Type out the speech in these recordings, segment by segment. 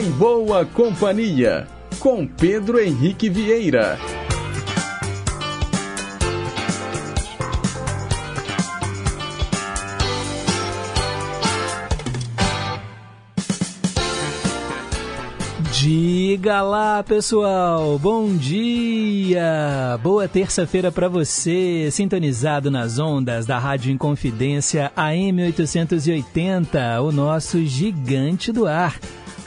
Em Boa Companhia, com Pedro Henrique Vieira. Diga lá, pessoal. Bom dia. Boa terça-feira para você, sintonizado nas ondas da Rádio Inconfidência AM 880, o nosso gigante do ar.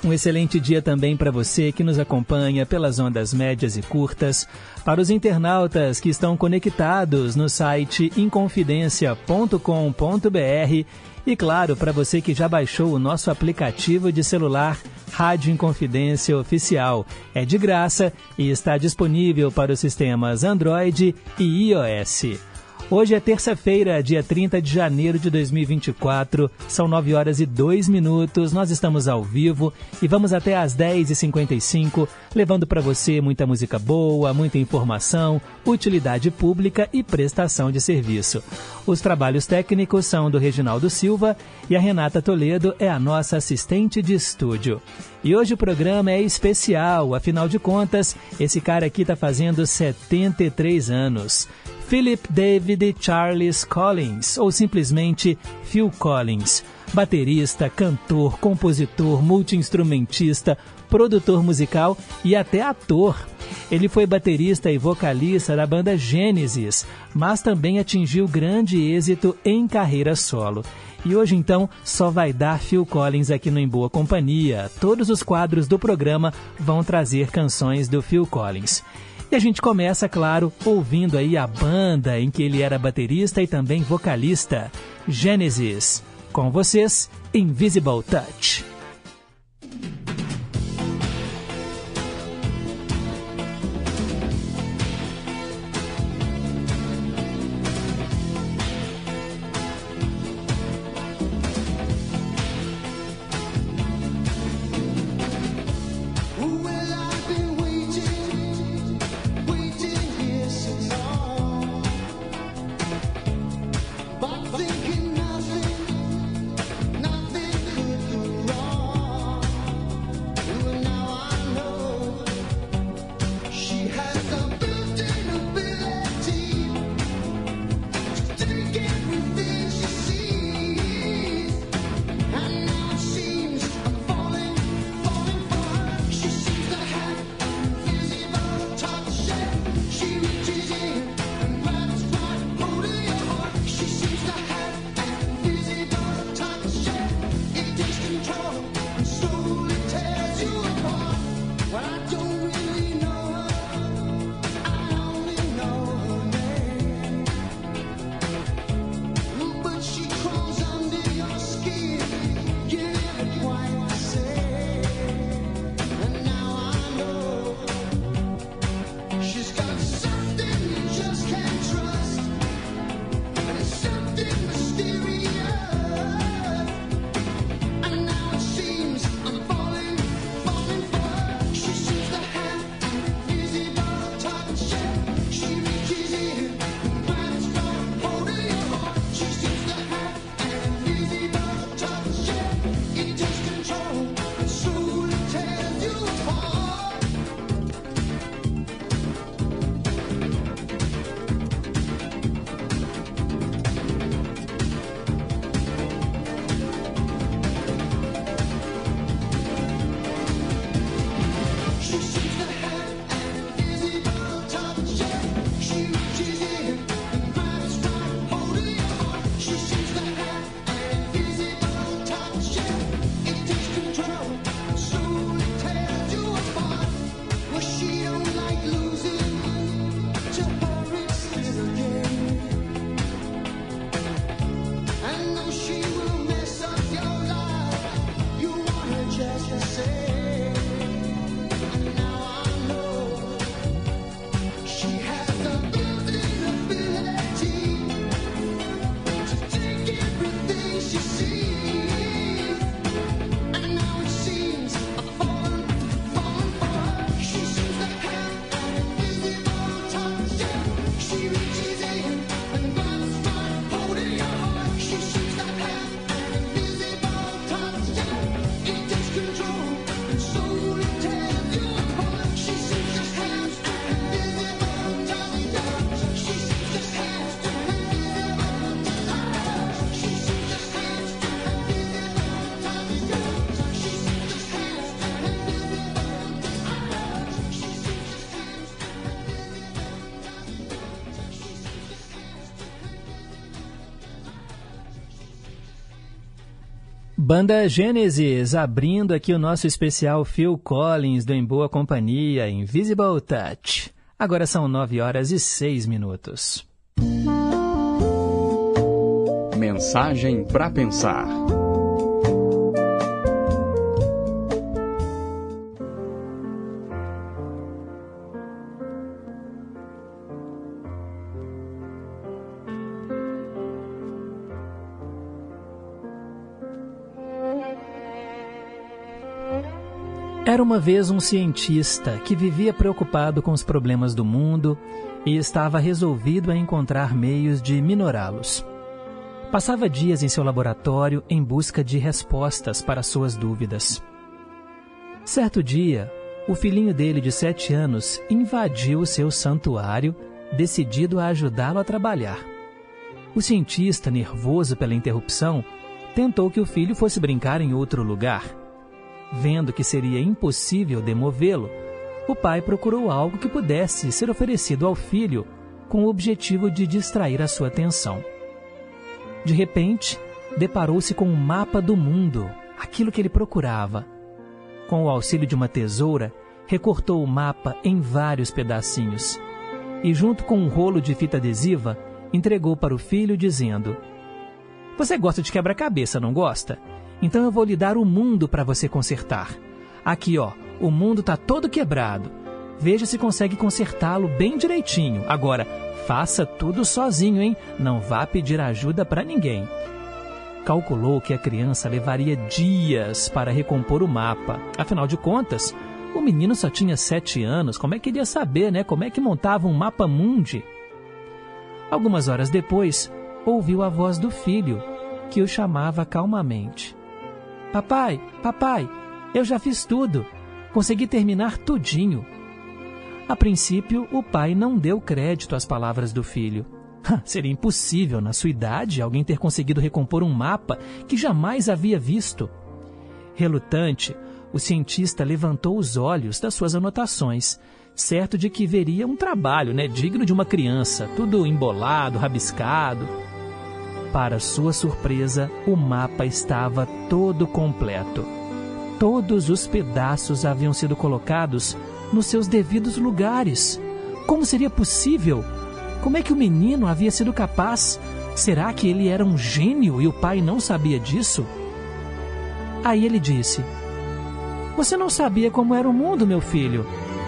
Um excelente dia também para você que nos acompanha pelas ondas médias e curtas, para os internautas que estão conectados no site inconfidencia.com.br e claro, para você que já baixou o nosso aplicativo de celular Rádio Inconfidência Oficial. É de graça e está disponível para os sistemas Android e iOS. Hoje é terça-feira, dia 30 de janeiro de 2024. São 9 horas e 2 minutos. Nós estamos ao vivo e vamos até às 10h55, levando para você muita música boa, muita informação, utilidade pública e prestação de serviço. Os trabalhos técnicos são do Reginaldo Silva e a Renata Toledo é a nossa assistente de estúdio. E hoje o programa é especial, afinal de contas, esse cara aqui está fazendo 73 anos. Philip David Charles Collins, ou simplesmente Phil Collins. Baterista, cantor, compositor, multiinstrumentista, produtor musical e até ator. Ele foi baterista e vocalista da banda Gênesis, mas também atingiu grande êxito em carreira solo. E hoje então só vai dar Phil Collins aqui no Em Boa Companhia. Todos os quadros do programa vão trazer canções do Phil Collins. E a gente começa, claro, ouvindo aí a banda em que ele era baterista e também vocalista, Genesis. Com vocês, Invisible Touch. Banda Gênesis, abrindo aqui o nosso especial Phil Collins do Em Boa Companhia, Invisible Touch. Agora são nove horas e seis minutos. Mensagem para pensar. Uma vez um cientista que vivia preocupado com os problemas do mundo e estava resolvido a encontrar meios de minorá-los. Passava dias em seu laboratório em busca de respostas para suas dúvidas. Certo dia, o filhinho dele de sete anos invadiu seu santuário, decidido a ajudá-lo a trabalhar. O cientista, nervoso pela interrupção, tentou que o filho fosse brincar em outro lugar Vendo que seria impossível demovê-lo, o pai procurou algo que pudesse ser oferecido ao filho com o objetivo de distrair a sua atenção. De repente, deparou-se com um mapa do mundo, aquilo que ele procurava. Com o auxílio de uma tesoura, recortou o mapa em vários pedacinhos e, junto com um rolo de fita adesiva, entregou para o filho, dizendo: Você gosta de quebra-cabeça, não gosta? Então eu vou lhe dar o mundo para você consertar. Aqui, ó, o mundo está todo quebrado. Veja se consegue consertá-lo bem direitinho. Agora, faça tudo sozinho, hein? Não vá pedir ajuda para ninguém. Calculou que a criança levaria dias para recompor o mapa. Afinal de contas, o menino só tinha sete anos. Como é que ele ia saber, né? Como é que montava um mapa mundi? Algumas horas depois, ouviu a voz do filho, que o chamava calmamente. Papai, papai, eu já fiz tudo. Consegui terminar tudinho. A princípio, o pai não deu crédito às palavras do filho. Seria impossível, na sua idade, alguém ter conseguido recompor um mapa que jamais havia visto. Relutante, o cientista levantou os olhos das suas anotações, certo de que veria um trabalho né, digno de uma criança, tudo embolado, rabiscado. Para sua surpresa, o mapa estava todo completo. Todos os pedaços haviam sido colocados nos seus devidos lugares. Como seria possível? Como é que o menino havia sido capaz? Será que ele era um gênio e o pai não sabia disso? Aí ele disse: Você não sabia como era o mundo, meu filho.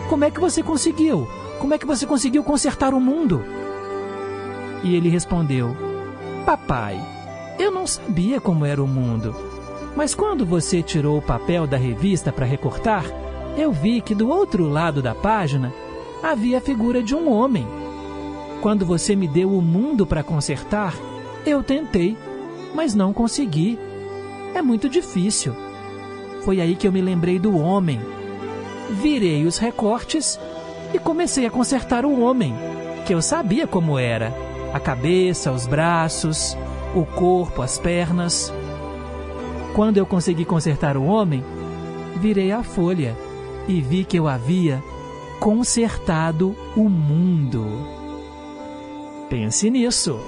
Como é que você conseguiu? Como é que você conseguiu consertar o mundo? E ele respondeu: Papai, eu não sabia como era o mundo. Mas quando você tirou o papel da revista para recortar, eu vi que do outro lado da página havia a figura de um homem. Quando você me deu o mundo para consertar, eu tentei, mas não consegui. É muito difícil. Foi aí que eu me lembrei do homem. Virei os recortes e comecei a consertar o homem, que eu sabia como era a cabeça, os braços, o corpo, as pernas. Quando eu consegui consertar o homem, virei a folha e vi que eu havia consertado o mundo. Pense nisso.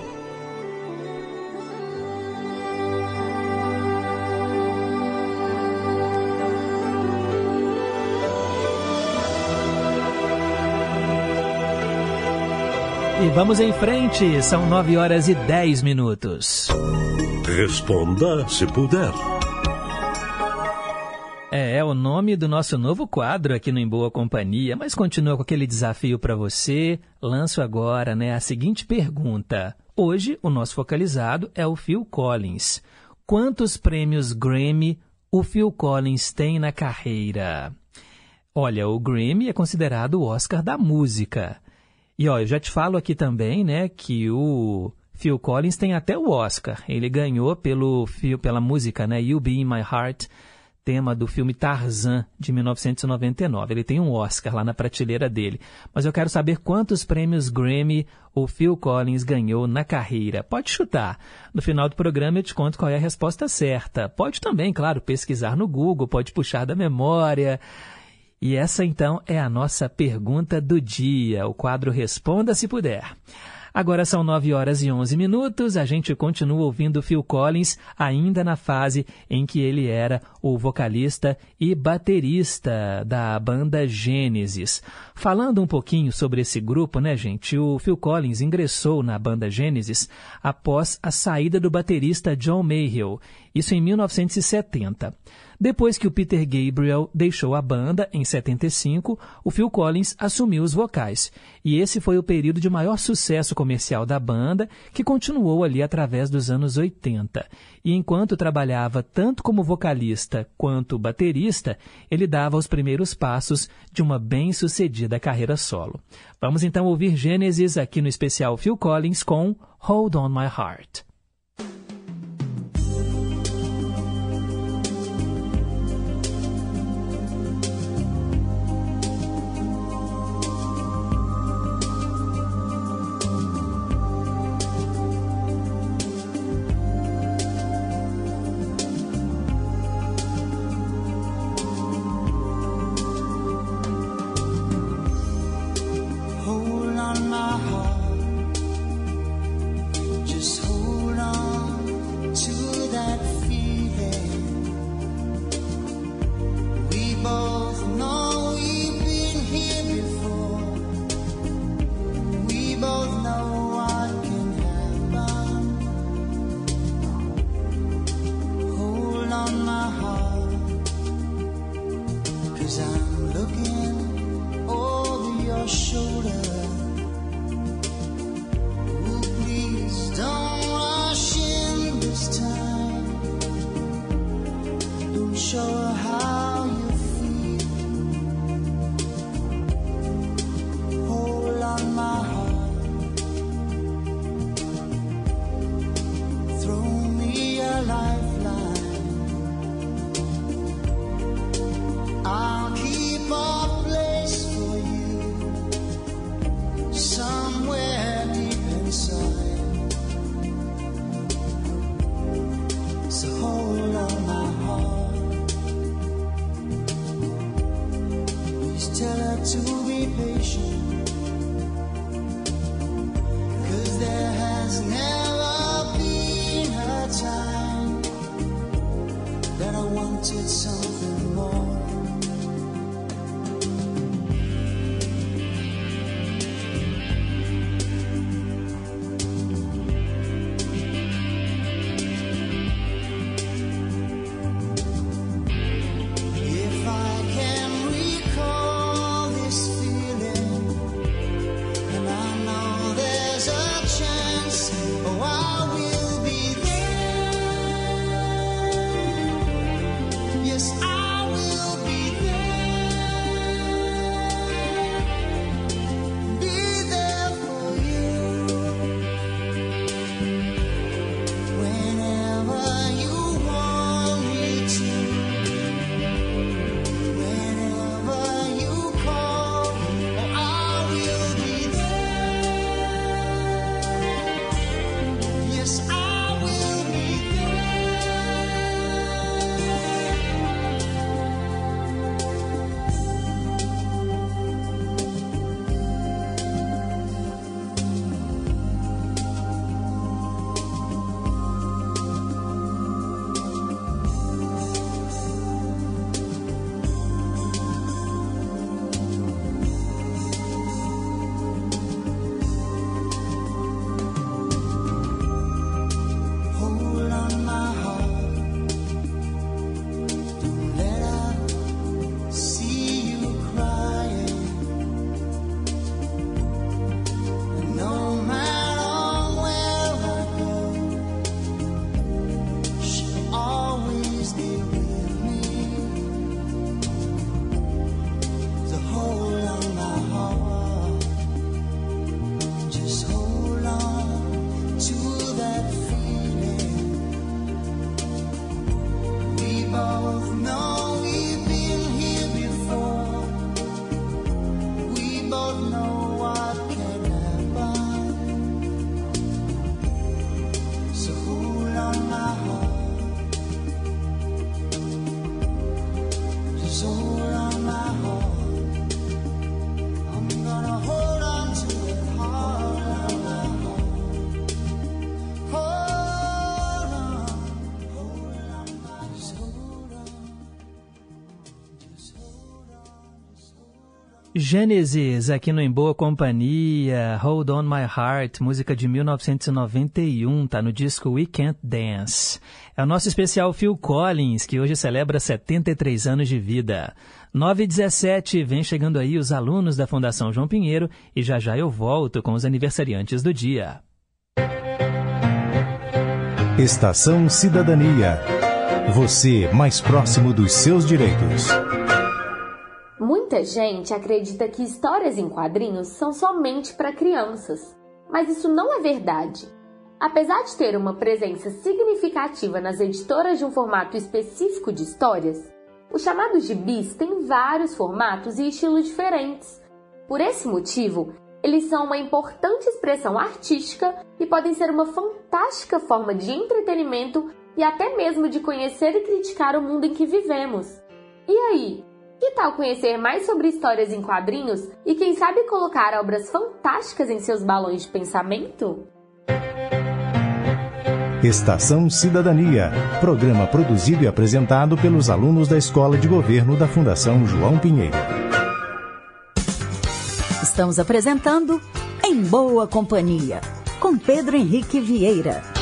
E vamos em frente, são 9 horas e 10 minutos. Responda se puder. É, é o nome do nosso novo quadro aqui no Em Boa Companhia, mas continua com aquele desafio para você. Lanço agora né, a seguinte pergunta. Hoje, o nosso focalizado é o Phil Collins. Quantos prêmios Grammy o Phil Collins tem na carreira? Olha, o Grammy é considerado o Oscar da música. E ó, eu já te falo aqui também, né, que o Phil Collins tem até o Oscar. Ele ganhou pelo pela música, né, You Be in My Heart, tema do filme Tarzan de 1999. Ele tem um Oscar lá na prateleira dele. Mas eu quero saber quantos prêmios Grammy o Phil Collins ganhou na carreira. Pode chutar. No final do programa eu te conto qual é a resposta certa. Pode também, claro, pesquisar no Google, pode puxar da memória. E essa então é a nossa pergunta do dia, o quadro Responda se puder. Agora são 9 horas e 11 minutos. A gente continua ouvindo Phil Collins, ainda na fase em que ele era o vocalista e baterista da banda Gênesis. Falando um pouquinho sobre esse grupo, né, gente? O Phil Collins ingressou na banda Gênesis após a saída do baterista John Mayhill, isso em 1970. Depois que o Peter Gabriel deixou a banda, em 75, o Phil Collins assumiu os vocais. E esse foi o período de maior sucesso comercial da banda, que continuou ali através dos anos 80. E enquanto trabalhava tanto como vocalista quanto baterista, ele dava os primeiros passos de uma bem-sucedida carreira solo. Vamos então ouvir Gênesis aqui no especial Phil Collins com Hold On My Heart. Gênesis, aqui no Em Boa Companhia, Hold On My Heart, música de 1991, tá no disco We Can't Dance. É o nosso especial Phil Collins, que hoje celebra 73 anos de vida. 9 e 17, vem chegando aí os alunos da Fundação João Pinheiro e já já eu volto com os aniversariantes do dia. Estação Cidadania. Você mais próximo dos seus direitos. Muita gente acredita que histórias em quadrinhos são somente para crianças, mas isso não é verdade. Apesar de ter uma presença significativa nas editoras de um formato específico de histórias, os chamados gibis têm vários formatos e estilos diferentes. Por esse motivo, eles são uma importante expressão artística e podem ser uma fantástica forma de entretenimento e até mesmo de conhecer e criticar o mundo em que vivemos. E aí, que tal conhecer mais sobre histórias em quadrinhos e quem sabe colocar obras fantásticas em seus balões de pensamento? Estação Cidadania, programa produzido e apresentado pelos alunos da Escola de Governo da Fundação João Pinheiro. Estamos apresentando Em Boa Companhia, com Pedro Henrique Vieira.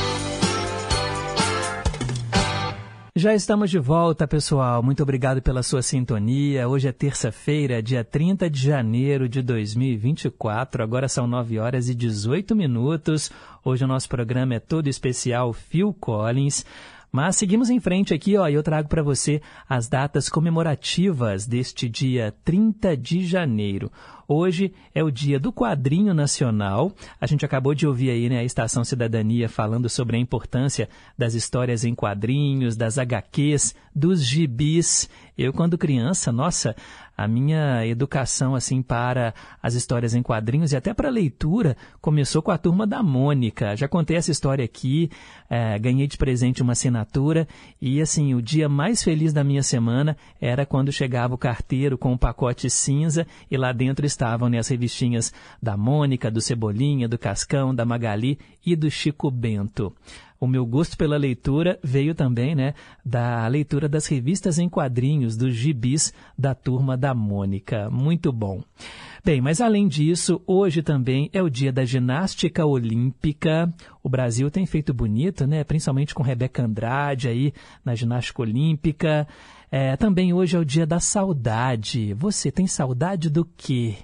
Já estamos de volta, pessoal. Muito obrigado pela sua sintonia. Hoje é terça-feira, dia 30 de janeiro de 2024. Agora são 9 horas e 18 minutos. Hoje o nosso programa é todo especial Phil Collins. Mas seguimos em frente aqui, ó, e eu trago para você as datas comemorativas deste dia 30 de janeiro. Hoje é o dia do quadrinho nacional. A gente acabou de ouvir aí né, a Estação Cidadania falando sobre a importância das histórias em quadrinhos, das HQs, dos gibis. Eu, quando criança, nossa, a minha educação assim para as histórias em quadrinhos e até para leitura começou com a turma da Mônica. Já contei essa história aqui, é, ganhei de presente uma assinatura e assim o dia mais feliz da minha semana era quando chegava o carteiro com um pacote cinza e lá dentro estavam né, as revistinhas da Mônica, do Cebolinha, do Cascão, da Magali e do Chico Bento o meu gosto pela leitura veio também né, da leitura das revistas em quadrinhos, dos gibis da turma da Mônica. Muito bom. Bem, mas além disso, hoje também é o dia da ginástica olímpica. O Brasil tem feito bonito, né? Principalmente com Rebeca Andrade aí na ginástica olímpica. É, também hoje é o dia da saudade. Você tem saudade do quê?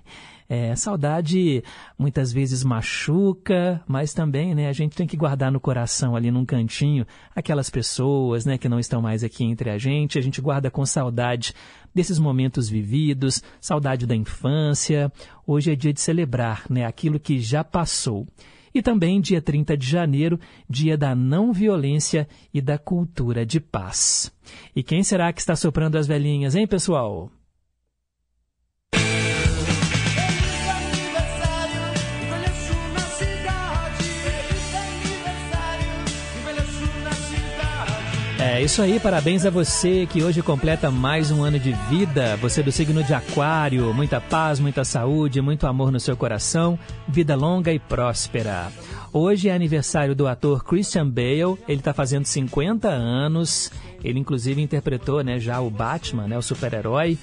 É, saudade muitas vezes machuca, mas também né, a gente tem que guardar no coração ali num cantinho aquelas pessoas né, que não estão mais aqui entre a gente. A gente guarda com saudade desses momentos vividos, saudade da infância. Hoje é dia de celebrar né, aquilo que já passou. E também dia 30 de janeiro, dia da não violência e da cultura de paz. E quem será que está soprando as velhinhas, hein, pessoal? É isso aí, parabéns a você que hoje completa mais um ano de vida. Você do signo de Aquário, muita paz, muita saúde, muito amor no seu coração, vida longa e próspera. Hoje é aniversário do ator Christian Bale, ele está fazendo 50 anos. Ele inclusive interpretou, né, já o Batman, né, o super-herói.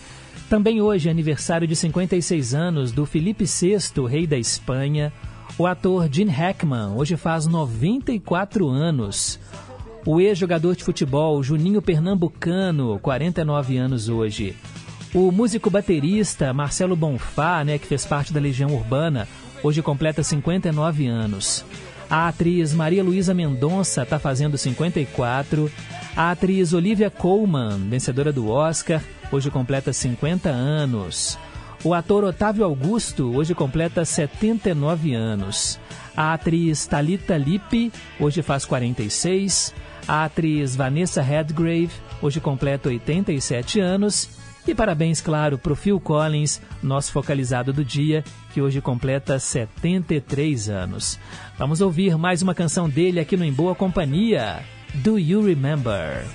Também hoje é aniversário de 56 anos do Felipe VI, rei da Espanha. O ator Gene Hackman hoje faz 94 anos. O ex-jogador de futebol Juninho Pernambucano, 49 anos hoje. O músico baterista Marcelo Bonfá, né, que fez parte da Legião Urbana, hoje completa 59 anos. A atriz Maria Luísa Mendonça está fazendo 54. A atriz Olivia Colman, vencedora do Oscar, hoje completa 50 anos. O ator Otávio Augusto hoje completa 79 anos. A atriz Talita Lippe hoje faz 46. A atriz Vanessa Redgrave hoje completa 87 anos. E parabéns, claro, para o Phil Collins, nosso focalizado do dia, que hoje completa 73 anos. Vamos ouvir mais uma canção dele aqui no Em Boa Companhia. Do You Remember?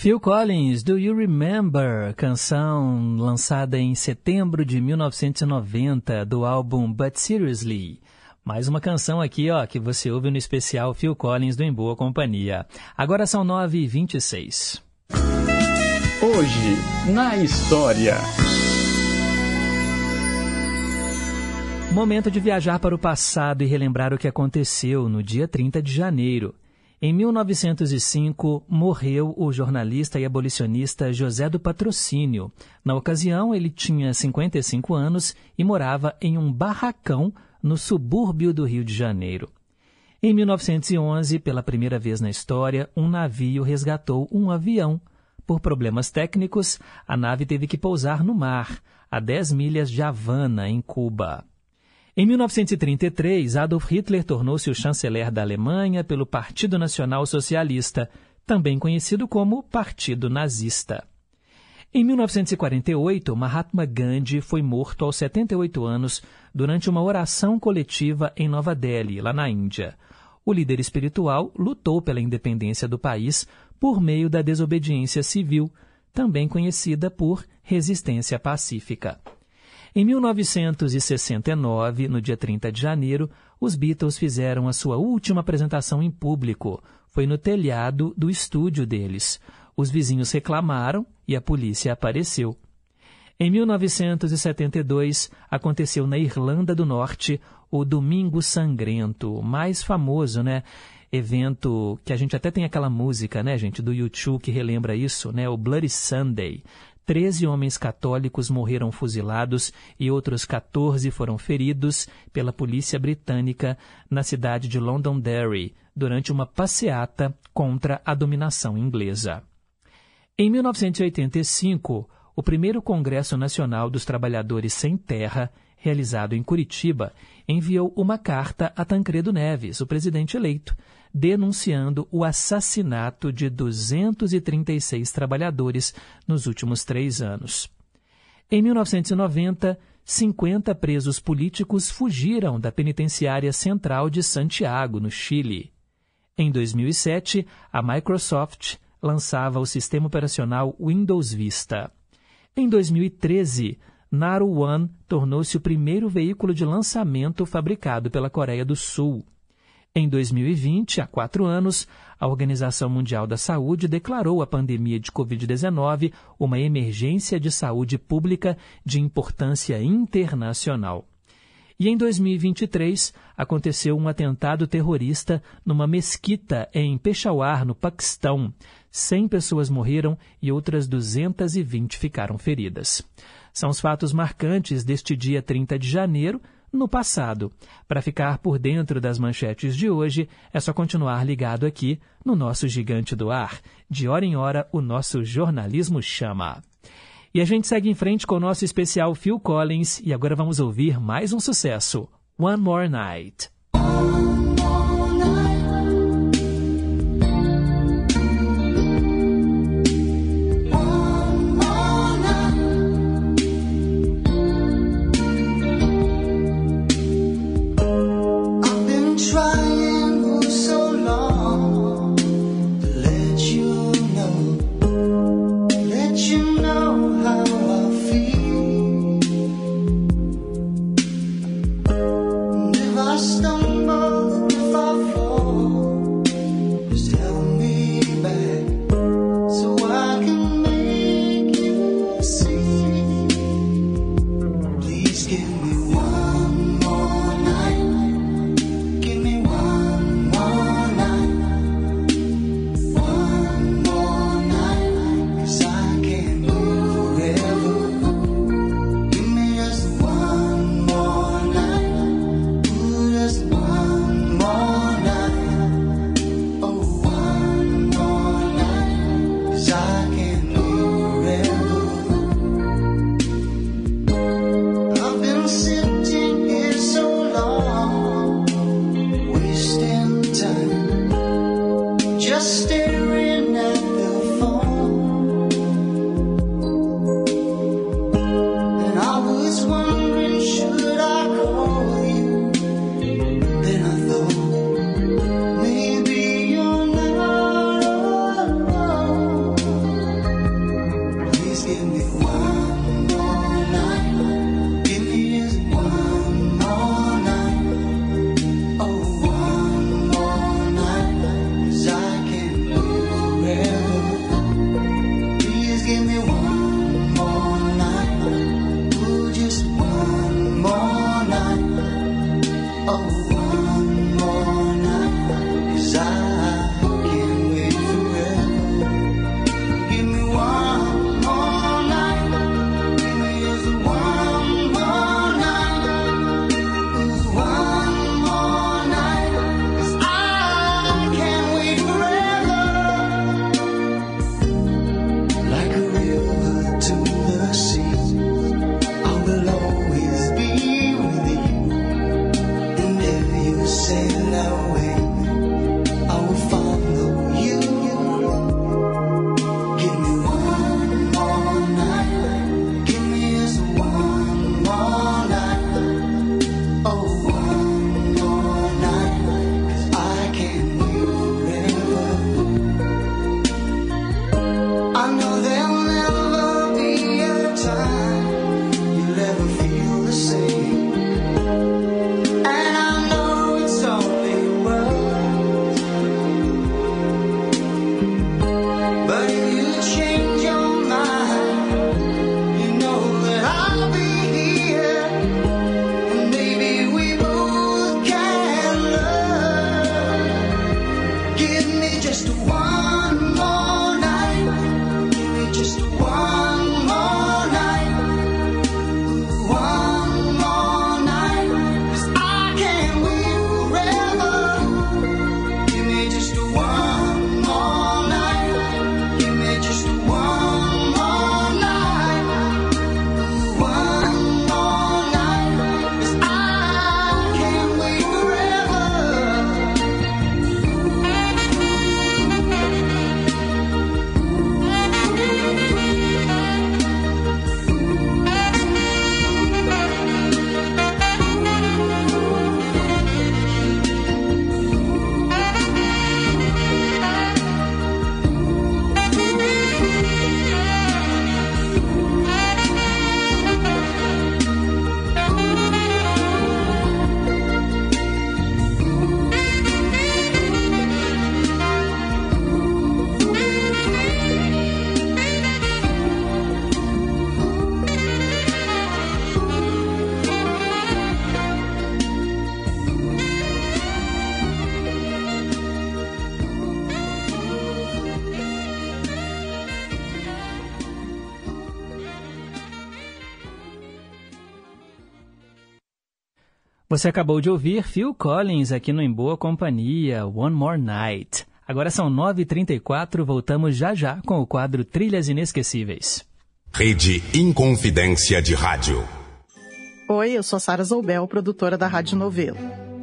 Phil Collins, Do You Remember? Canção lançada em setembro de 1990 do álbum But Seriously. Mais uma canção aqui, ó, que você ouve no especial Phil Collins do Em Boa Companhia. Agora são 9h26. Hoje, na história. Momento de viajar para o passado e relembrar o que aconteceu no dia 30 de janeiro. Em 1905, morreu o jornalista e abolicionista José do Patrocínio. Na ocasião, ele tinha 55 anos e morava em um barracão no subúrbio do Rio de Janeiro. Em 1911, pela primeira vez na história, um navio resgatou um avião. Por problemas técnicos, a nave teve que pousar no mar, a 10 milhas de Havana, em Cuba. Em 1933, Adolf Hitler tornou-se o chanceler da Alemanha pelo Partido Nacional Socialista, também conhecido como Partido Nazista. Em 1948, Mahatma Gandhi foi morto aos 78 anos durante uma oração coletiva em Nova Delhi, lá na Índia. O líder espiritual lutou pela independência do país por meio da desobediência civil, também conhecida por resistência pacífica. Em 1969, no dia 30 de janeiro, os Beatles fizeram a sua última apresentação em público. Foi no telhado do estúdio deles. Os vizinhos reclamaram e a polícia apareceu. Em 1972, aconteceu na Irlanda do Norte o Domingo Sangrento, mais famoso, né? Evento que a gente até tem aquela música, né, gente, do YouTube que relembra isso, né? O Bloody Sunday. Treze homens católicos morreram fuzilados e outros 14 foram feridos pela polícia britânica na cidade de Londonderry durante uma passeata contra a dominação inglesa. Em 1985, o primeiro Congresso Nacional dos Trabalhadores Sem Terra, realizado em Curitiba, enviou uma carta a Tancredo Neves, o presidente eleito, denunciando o assassinato de 236 trabalhadores nos últimos três anos. Em 1990, 50 presos políticos fugiram da penitenciária central de Santiago, no Chile. Em 2007, a Microsoft lançava o sistema operacional Windows Vista. Em 2013, Naru One tornou-se o primeiro veículo de lançamento fabricado pela Coreia do Sul. Em 2020, há quatro anos, a Organização Mundial da Saúde declarou a pandemia de Covid-19 uma emergência de saúde pública de importância internacional. E em 2023, aconteceu um atentado terrorista numa mesquita em Peshawar, no Paquistão. 100 pessoas morreram e outras 220 ficaram feridas. São os fatos marcantes deste dia 30 de janeiro, no passado. Para ficar por dentro das manchetes de hoje, é só continuar ligado aqui no nosso Gigante do Ar. De hora em hora, o nosso jornalismo chama. E a gente segue em frente com o nosso especial Phil Collins e agora vamos ouvir mais um sucesso: One More Night. Você acabou de ouvir Phil Collins aqui no Em Boa Companhia, One More Night. Agora são 9h34, voltamos já já com o quadro Trilhas Inesquecíveis. Rede Inconfidência de Rádio. Oi, eu sou Sara Zoubel, produtora da Rádio Novelo.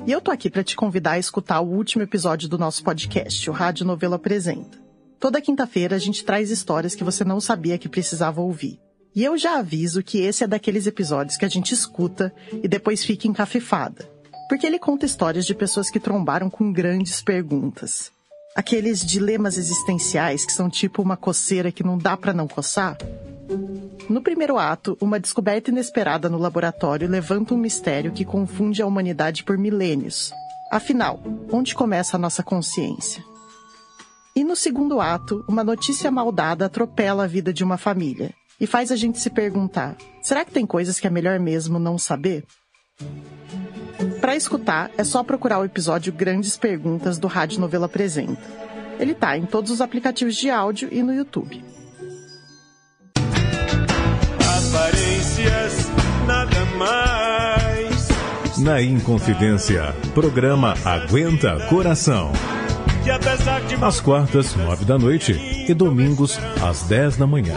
E eu tô aqui para te convidar a escutar o último episódio do nosso podcast, o Rádio Novelo Apresenta. Toda quinta-feira a gente traz histórias que você não sabia que precisava ouvir. E eu já aviso que esse é daqueles episódios que a gente escuta e depois fica encafifada. Porque ele conta histórias de pessoas que trombaram com grandes perguntas. Aqueles dilemas existenciais que são tipo uma coceira que não dá para não coçar. No primeiro ato, uma descoberta inesperada no laboratório levanta um mistério que confunde a humanidade por milênios. Afinal, onde começa a nossa consciência? E no segundo ato, uma notícia maldada atropela a vida de uma família e faz a gente se perguntar: será que tem coisas que é melhor mesmo não saber? Para escutar, é só procurar o episódio Grandes Perguntas do Rádio Novela Apresenta. Ele tá em todos os aplicativos de áudio e no YouTube. Aparências, nada mais. Na Inconfidência, programa Aguenta Coração. Às quartas, nove da noite e domingos, às dez da manhã.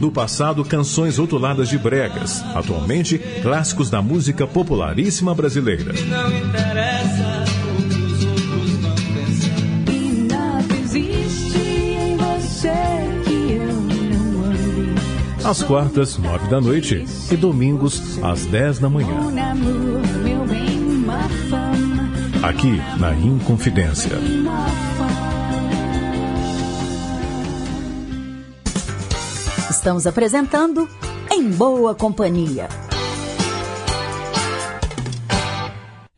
No passado, canções rotuladas de bregas. Atualmente, clássicos da música popularíssima brasileira. Não interessa o que os outros vão pensar. E nada existe em você que eu não ame. Às quartas, nove da noite e domingos, às dez da manhã. Aqui na Inconfidência. Estamos apresentando Em Boa Companhia.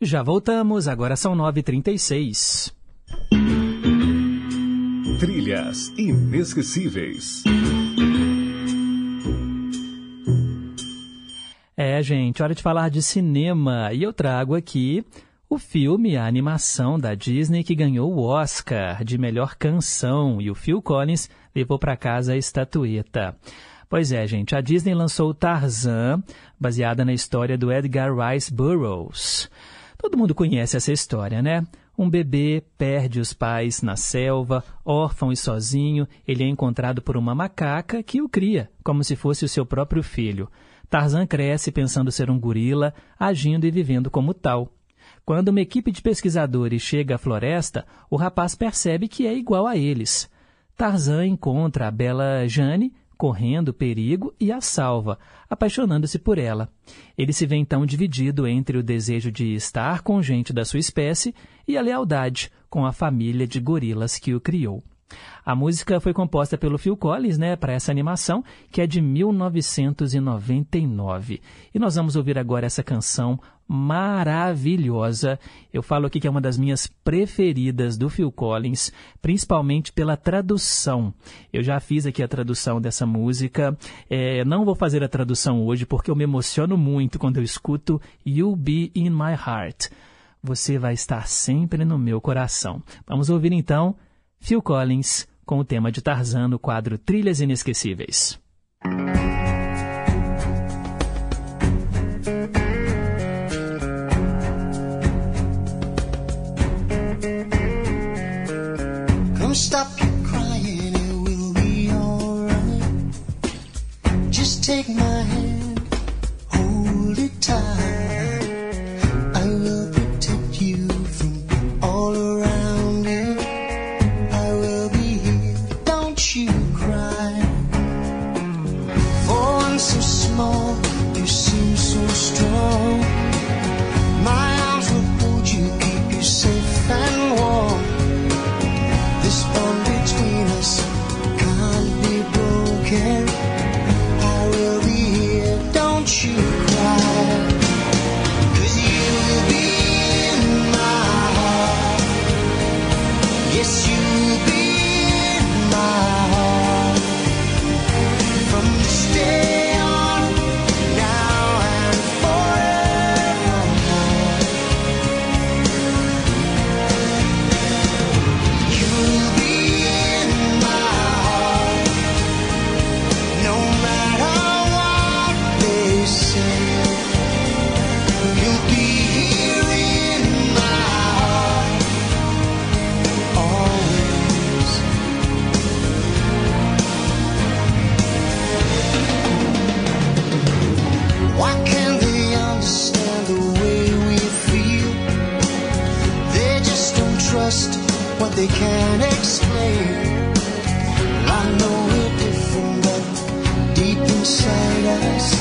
Já voltamos, agora são 9h36. Trilhas inesquecíveis. é, gente, hora de falar de cinema. E eu trago aqui o filme, a animação da Disney que ganhou o Oscar de melhor canção e o Phil Collins levou para casa a estatueta. Pois é, gente, a Disney lançou Tarzan, baseada na história do Edgar Rice Burroughs. Todo mundo conhece essa história, né? Um bebê perde os pais na selva, órfão e sozinho, ele é encontrado por uma macaca que o cria, como se fosse o seu próprio filho. Tarzan cresce pensando ser um gorila, agindo e vivendo como tal. Quando uma equipe de pesquisadores chega à floresta, o rapaz percebe que é igual a eles. Tarzan encontra a bela Jane, correndo perigo e a salva, apaixonando-se por ela. Ele se vê então dividido entre o desejo de estar com gente da sua espécie e a lealdade com a família de gorilas que o criou. A música foi composta pelo Phil Collins, né, para essa animação, que é de 1999. E nós vamos ouvir agora essa canção maravilhosa. Eu falo aqui que é uma das minhas preferidas do Phil Collins, principalmente pela tradução. Eu já fiz aqui a tradução dessa música. É, não vou fazer a tradução hoje porque eu me emociono muito quando eu escuto You'll Be in My Heart. Você vai estar sempre no meu coração. Vamos ouvir então Phil Collins com o tema de Tarzan no quadro Trilhas Inesquecíveis. Come stop crying, it will be. Just take my they can't explain. I know we're different, but deep inside us,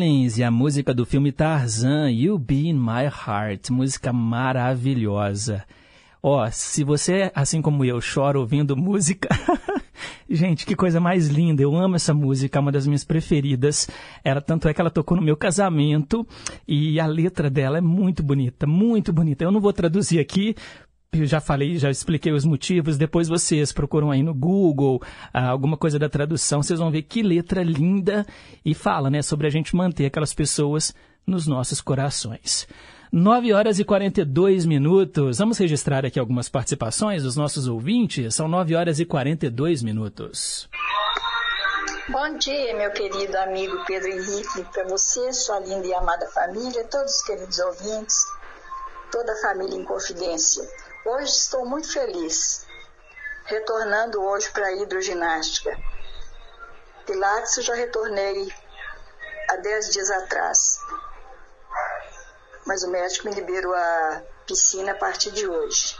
E a música do filme Tarzan, You Be in My Heart, música maravilhosa. Ó, se você, assim como eu, chora ouvindo música, gente, que coisa mais linda. Eu amo essa música, é uma das minhas preferidas. Ela tanto é que ela tocou no meu casamento e a letra dela é muito bonita, muito bonita. Eu não vou traduzir aqui eu já falei, já expliquei os motivos. Depois vocês procuram aí no Google ah, alguma coisa da tradução, vocês vão ver que letra linda e fala, né, sobre a gente manter aquelas pessoas nos nossos corações. 9 horas e 42 minutos. Vamos registrar aqui algumas participações dos nossos ouvintes. São 9 horas e 42 minutos. Bom dia, meu querido amigo Pedro Henrique, para você, sua linda e amada família, todos os queridos ouvintes, toda a família em confidência. Hoje estou muito feliz, retornando hoje para a hidroginástica. Pilates eu já retornei há 10 dias atrás, mas o médico me liberou a piscina a partir de hoje.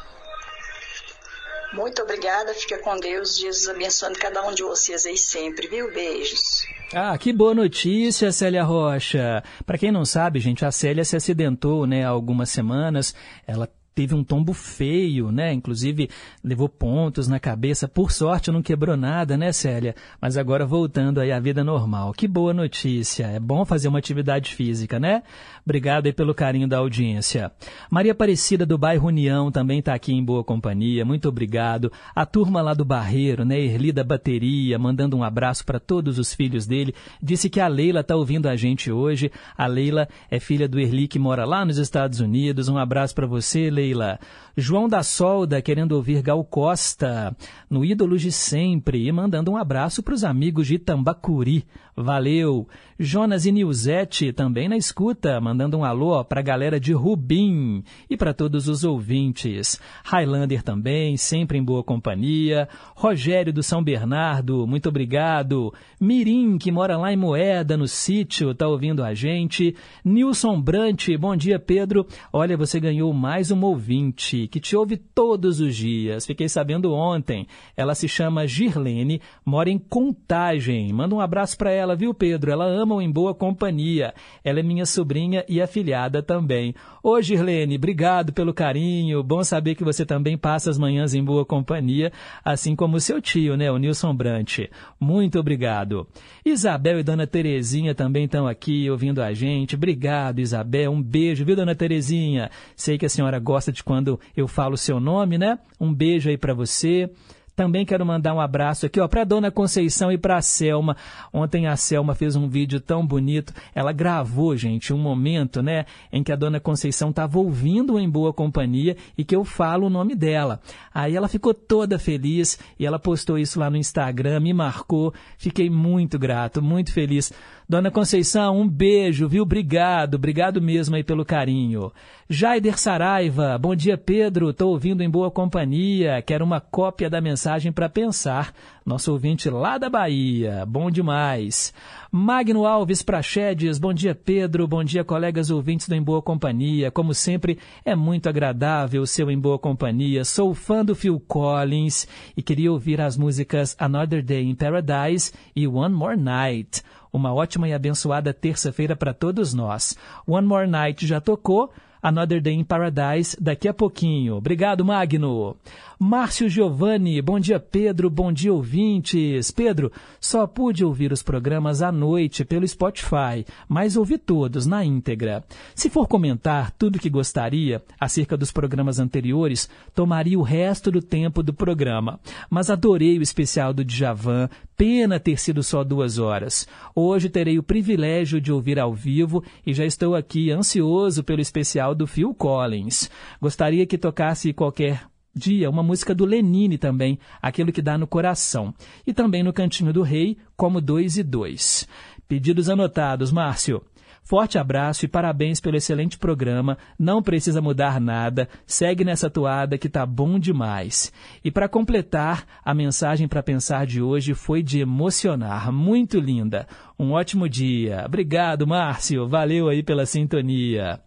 Muito obrigada, fica com Deus, Jesus abençoando cada um de vocês aí sempre, viu? Beijos. Ah, que boa notícia, Célia Rocha. Para quem não sabe, gente, a Célia se acidentou, né, há algumas semanas. Ela teve um tombo feio, né? Inclusive levou pontos na cabeça. Por sorte não quebrou nada, né, Célia? Mas agora voltando aí à vida normal. Que boa notícia. É bom fazer uma atividade física, né? Obrigado aí pelo carinho da audiência. Maria Aparecida do bairro União também está aqui em boa companhia. Muito obrigado. A turma lá do Barreiro, né? Erli da Bateria, mandando um abraço para todos os filhos dele. Disse que a Leila está ouvindo a gente hoje. A Leila é filha do Erli que mora lá nos Estados Unidos. Um abraço para você, Leila. João da Solda querendo ouvir Gal Costa no Ídolos de Sempre e mandando um abraço para os amigos de Tambacuri. Valeu! Jonas e Nilzete também na escuta, mandando um alô para a galera de Rubim e para todos os ouvintes. Highlander também, sempre em boa companhia. Rogério do São Bernardo, muito obrigado. Mirim, que mora lá em Moeda, no sítio, tá ouvindo a gente. Nilson Brant, bom dia, Pedro. Olha, você ganhou mais uma ouvinte que te ouve todos os dias. Fiquei sabendo ontem. Ela se chama Girlene, mora em Contagem. Manda um abraço para ela, viu, Pedro? Ela ama o Em Boa Companhia. Ela é minha sobrinha e afilhada também. Ô, Girlene, obrigado pelo carinho. Bom saber que você também passa as manhãs em boa companhia, assim como o seu tio, né, o Nilson Brant. Muito obrigado. Isabel e Dona Terezinha também estão aqui ouvindo a gente. Obrigado, Isabel. Um beijo, viu, Dona Terezinha? Sei que a senhora gosta de quando eu falo o seu nome, né? Um beijo aí para você. Também quero mandar um abraço aqui, ó, para Dona Conceição e para a Selma. Ontem a Selma fez um vídeo tão bonito. Ela gravou, gente, um momento, né, em que a Dona Conceição estava ouvindo em boa companhia e que eu falo o nome dela. Aí ela ficou toda feliz e ela postou isso lá no Instagram, me marcou. Fiquei muito grato, muito feliz. Dona Conceição, um beijo, viu? Obrigado, obrigado mesmo aí pelo carinho. Jaider Saraiva, bom dia Pedro, estou ouvindo em boa companhia, quero uma cópia da mensagem para pensar. Nosso ouvinte lá da Bahia, bom demais. Magno Alves Prachedes, bom dia Pedro, bom dia colegas ouvintes do Em Boa Companhia. Como sempre, é muito agradável o seu Em Boa Companhia. Sou fã do Phil Collins e queria ouvir as músicas Another Day in Paradise e One More Night. Uma ótima e abençoada terça-feira para todos nós. One More Night já tocou, Another Day in Paradise daqui a pouquinho. Obrigado, Magno. Márcio Giovanni, bom dia Pedro, bom dia ouvintes. Pedro, só pude ouvir os programas à noite pelo Spotify, mas ouvi todos na íntegra. Se for comentar tudo que gostaria acerca dos programas anteriores, tomaria o resto do tempo do programa. Mas adorei o especial do Djavan, pena ter sido só duas horas. Hoje terei o privilégio de ouvir ao vivo e já estou aqui ansioso pelo especial do Phil Collins. Gostaria que tocasse qualquer dia uma música do Lenine também, aquilo que dá no coração. E também no Cantinho do Rei, como dois e dois. Pedidos anotados, Márcio. Forte abraço e parabéns pelo excelente programa. Não precisa mudar nada. Segue nessa toada que tá bom demais. E para completar, a mensagem para pensar de hoje foi de emocionar. Muito linda. Um ótimo dia. Obrigado, Márcio. Valeu aí pela sintonia.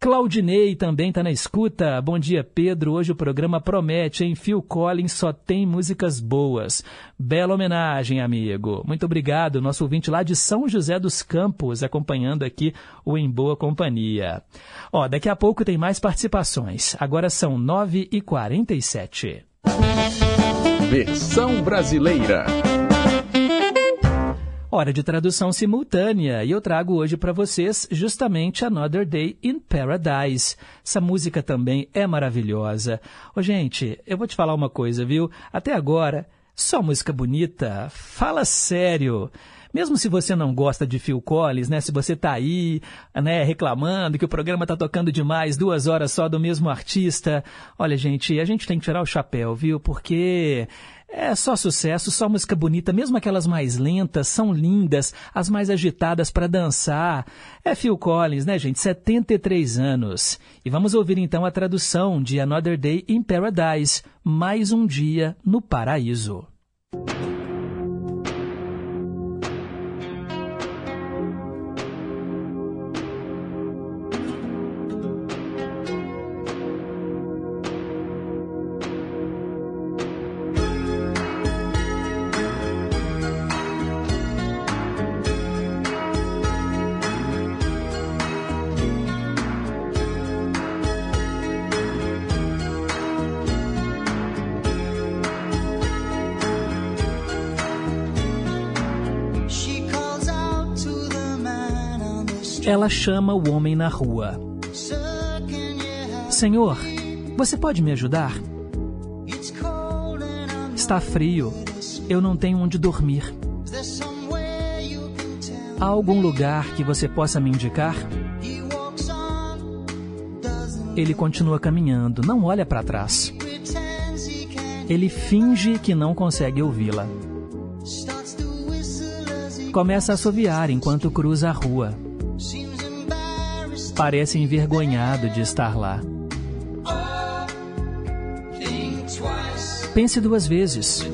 Claudinei também está na escuta. Bom dia, Pedro. Hoje o programa promete, em Phil Collins só tem músicas boas. Bela homenagem, amigo. Muito obrigado, nosso ouvinte lá de São José dos Campos, acompanhando aqui o Em Boa Companhia. Ó, daqui a pouco tem mais participações. Agora são 9h47. Versão brasileira. Hora de tradução simultânea e eu trago hoje para vocês justamente Another Day in Paradise. Essa música também é maravilhosa. Ô, gente, eu vou te falar uma coisa, viu? Até agora, só música bonita. Fala sério. Mesmo se você não gosta de Phil Collins, né? Se você tá aí, né, reclamando que o programa tá tocando demais, duas horas só do mesmo artista. Olha, gente, a gente tem que tirar o chapéu, viu? Porque é só sucesso, só música bonita, mesmo aquelas mais lentas são lindas, as mais agitadas para dançar. É Phil Collins, né, gente? 73 anos. E vamos ouvir então a tradução de Another Day in Paradise, mais um dia no paraíso. Ela chama o homem na rua. Senhor, você pode me ajudar? Está frio. Eu não tenho onde dormir. Há algum lugar que você possa me indicar? Ele continua caminhando, não olha para trás. Ele finge que não consegue ouvi-la. Começa a assoviar enquanto cruza a rua. Parece envergonhado de estar lá. Pense duas vezes.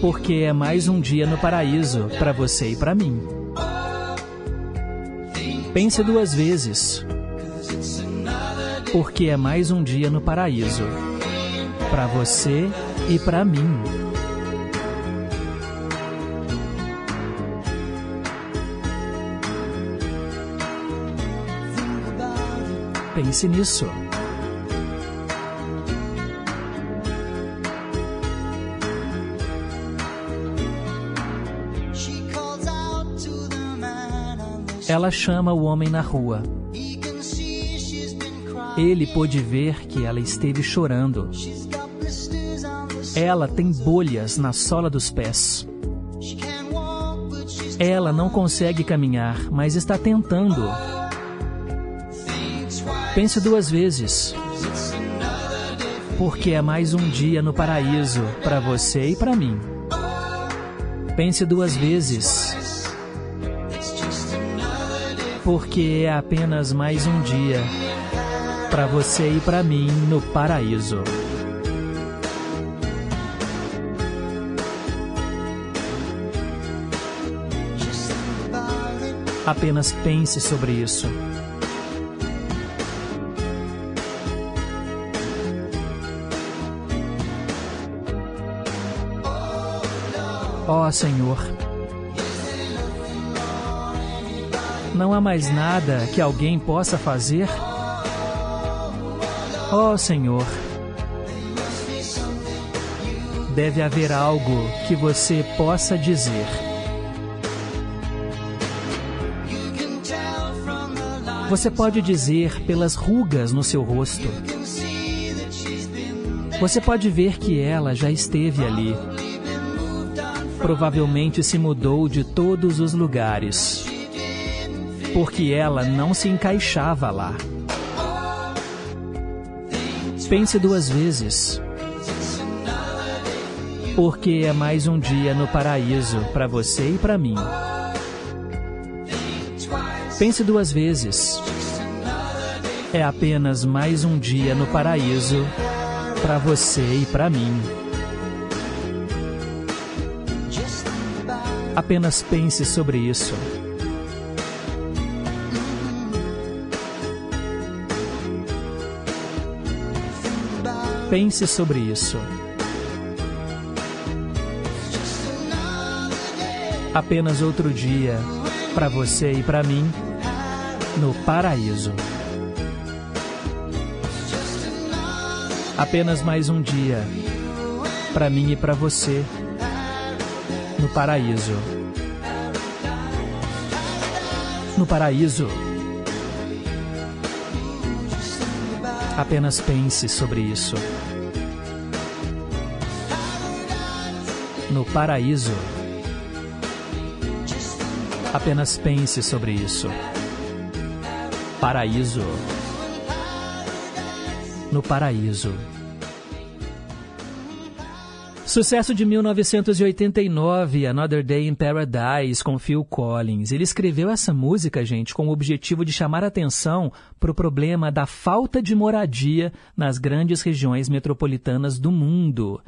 Porque é mais um dia no paraíso para você e para mim. Pense duas vezes. Porque é mais um dia no paraíso para você e para mim. Pense nisso. Ela chama o homem na rua. Ele pôde ver que ela esteve chorando. Ela tem bolhas na sola dos pés. Ela não consegue caminhar, mas está tentando. Pense duas vezes. Porque é mais um dia no paraíso para você e para mim. Pense duas vezes. Porque é apenas mais um dia para você e para mim no paraíso. Apenas pense sobre isso. Ó Senhor, não há mais nada que alguém possa fazer? Ó Senhor, deve haver algo que você possa dizer. Você pode dizer pelas rugas no seu rosto. Você pode ver que ela já esteve ali. Provavelmente se mudou de todos os lugares. Porque ela não se encaixava lá. Pense duas vezes. Porque é mais um dia no paraíso para você e para mim. Pense duas vezes. É apenas mais um dia no paraíso para você e para mim. Apenas pense sobre isso. Pense sobre isso. Apenas outro dia para você e para mim no paraíso. Apenas mais um dia para mim e para você no paraíso. No paraíso. Apenas pense sobre isso. No paraíso. Apenas pense sobre isso. Paraíso. No paraíso. Sucesso de 1989, Another Day in Paradise, com Phil Collins. Ele escreveu essa música, gente, com o objetivo de chamar atenção para o problema da falta de moradia nas grandes regiões metropolitanas do mundo.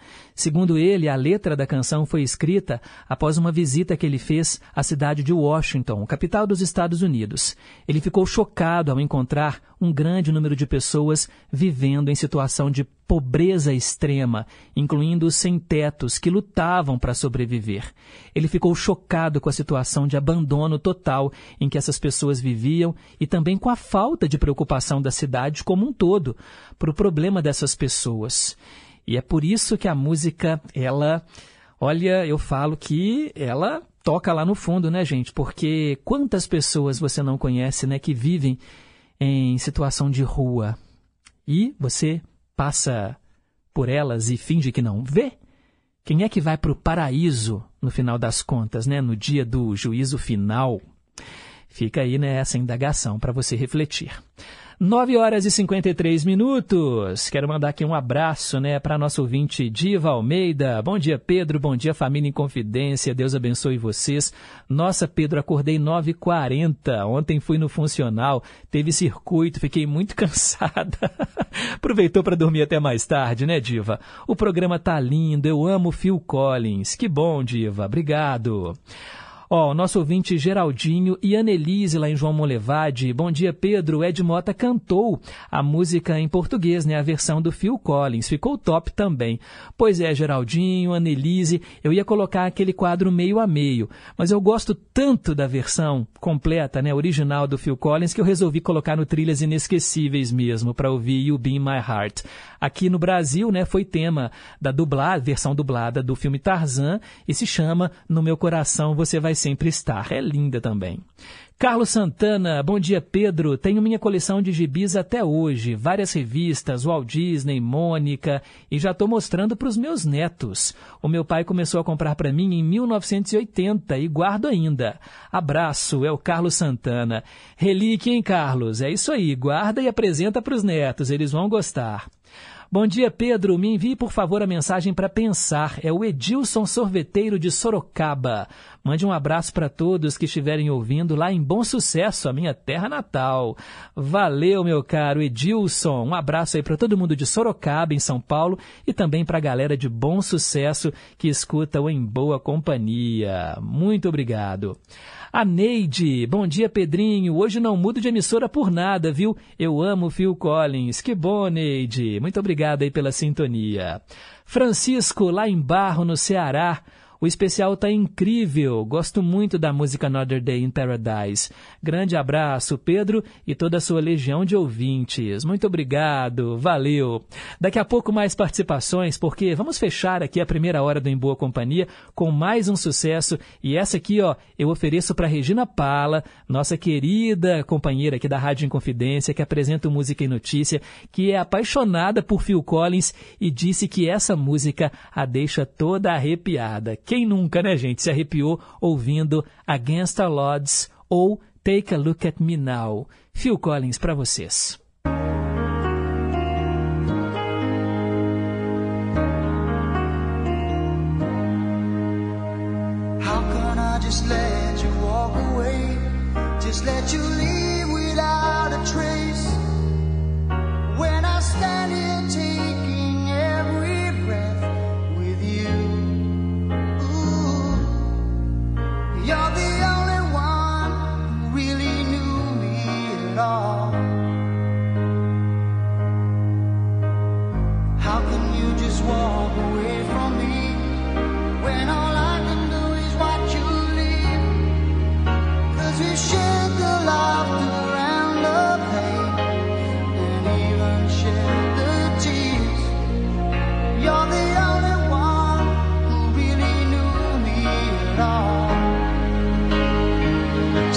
Segundo ele, a letra da canção foi escrita após uma visita que ele fez à cidade de Washington, capital dos Estados Unidos. Ele ficou chocado ao encontrar um grande número de pessoas vivendo em situação de pobreza extrema, incluindo os sem-tetos que lutavam para sobreviver. Ele ficou chocado com a situação de abandono total em que essas pessoas viviam e também com a falta de preocupação da cidade como um todo para o problema dessas pessoas. E é por isso que a música, ela, olha, eu falo que ela toca lá no fundo, né, gente? Porque quantas pessoas você não conhece, né, que vivem em situação de rua e você passa por elas e finge que não vê? Quem é que vai para o paraíso no final das contas, né? No dia do juízo final? Fica aí né, essa indagação para você refletir. 9 horas e 53 minutos. Quero mandar aqui um abraço, né, para nosso ouvinte Diva Almeida. Bom dia, Pedro. Bom dia, família em confidência. Deus abençoe vocês. Nossa, Pedro, acordei 9h40. Ontem fui no funcional, teve circuito, fiquei muito cansada. Aproveitou para dormir até mais tarde, né, Diva? O programa tá lindo. Eu amo Phil Collins. Que bom, Diva. Obrigado. Ó, o nosso ouvinte Geraldinho e Annelise lá em João Molevade. Bom dia, Pedro. Ed Mota cantou a música em português, né? A versão do Phil Collins. Ficou top também. Pois é, Geraldinho, Annelise, eu ia colocar aquele quadro meio a meio, mas eu gosto tanto da versão completa, né? Original do Phil Collins, que eu resolvi colocar no Trilhas Inesquecíveis mesmo, para ouvir You Be My Heart. Aqui no Brasil, né, foi tema da dublada, versão dublada do filme Tarzan e se chama No Meu Coração Você Vai sempre estar. É linda também. Carlos Santana, bom dia Pedro. Tenho minha coleção de gibis até hoje, várias revistas, Walt Disney, Mônica, e já estou mostrando para os meus netos. O meu pai começou a comprar para mim em 1980 e guardo ainda. Abraço, é o Carlos Santana. Relíquia, hein, Carlos? É isso aí, guarda e apresenta para os netos, eles vão gostar. Bom dia, Pedro. Me envie, por favor, a mensagem para pensar. É o Edilson Sorveteiro de Sorocaba. Mande um abraço para todos que estiverem ouvindo lá em Bom Sucesso, a minha terra natal. Valeu, meu caro Edilson. Um abraço aí para todo mundo de Sorocaba, em São Paulo, e também para a galera de Bom Sucesso que escuta o Em Boa Companhia. Muito obrigado. A Neide, bom dia Pedrinho. Hoje não mudo de emissora por nada, viu? Eu amo Phil Collins. Que bom, Neide. Muito obrigado aí pela sintonia. Francisco, lá em Barro, no Ceará. O especial tá incrível. Gosto muito da música Another Day in Paradise. Grande abraço, Pedro, e toda a sua legião de ouvintes. Muito obrigado. Valeu. Daqui a pouco mais participações, porque vamos fechar aqui a primeira hora do Em Boa Companhia com mais um sucesso. E essa aqui, ó, eu ofereço para Regina Pala, nossa querida companheira aqui da Rádio Inconfidência, que apresenta o Música e Notícia, que é apaixonada por Phil Collins e disse que essa música a deixa toda arrepiada. Quem nunca, né, gente, se arrepiou ouvindo Against Our Odds ou Take a Look at Me Now? Phil Collins para vocês. How can I just let you walk away? Just let you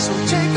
So take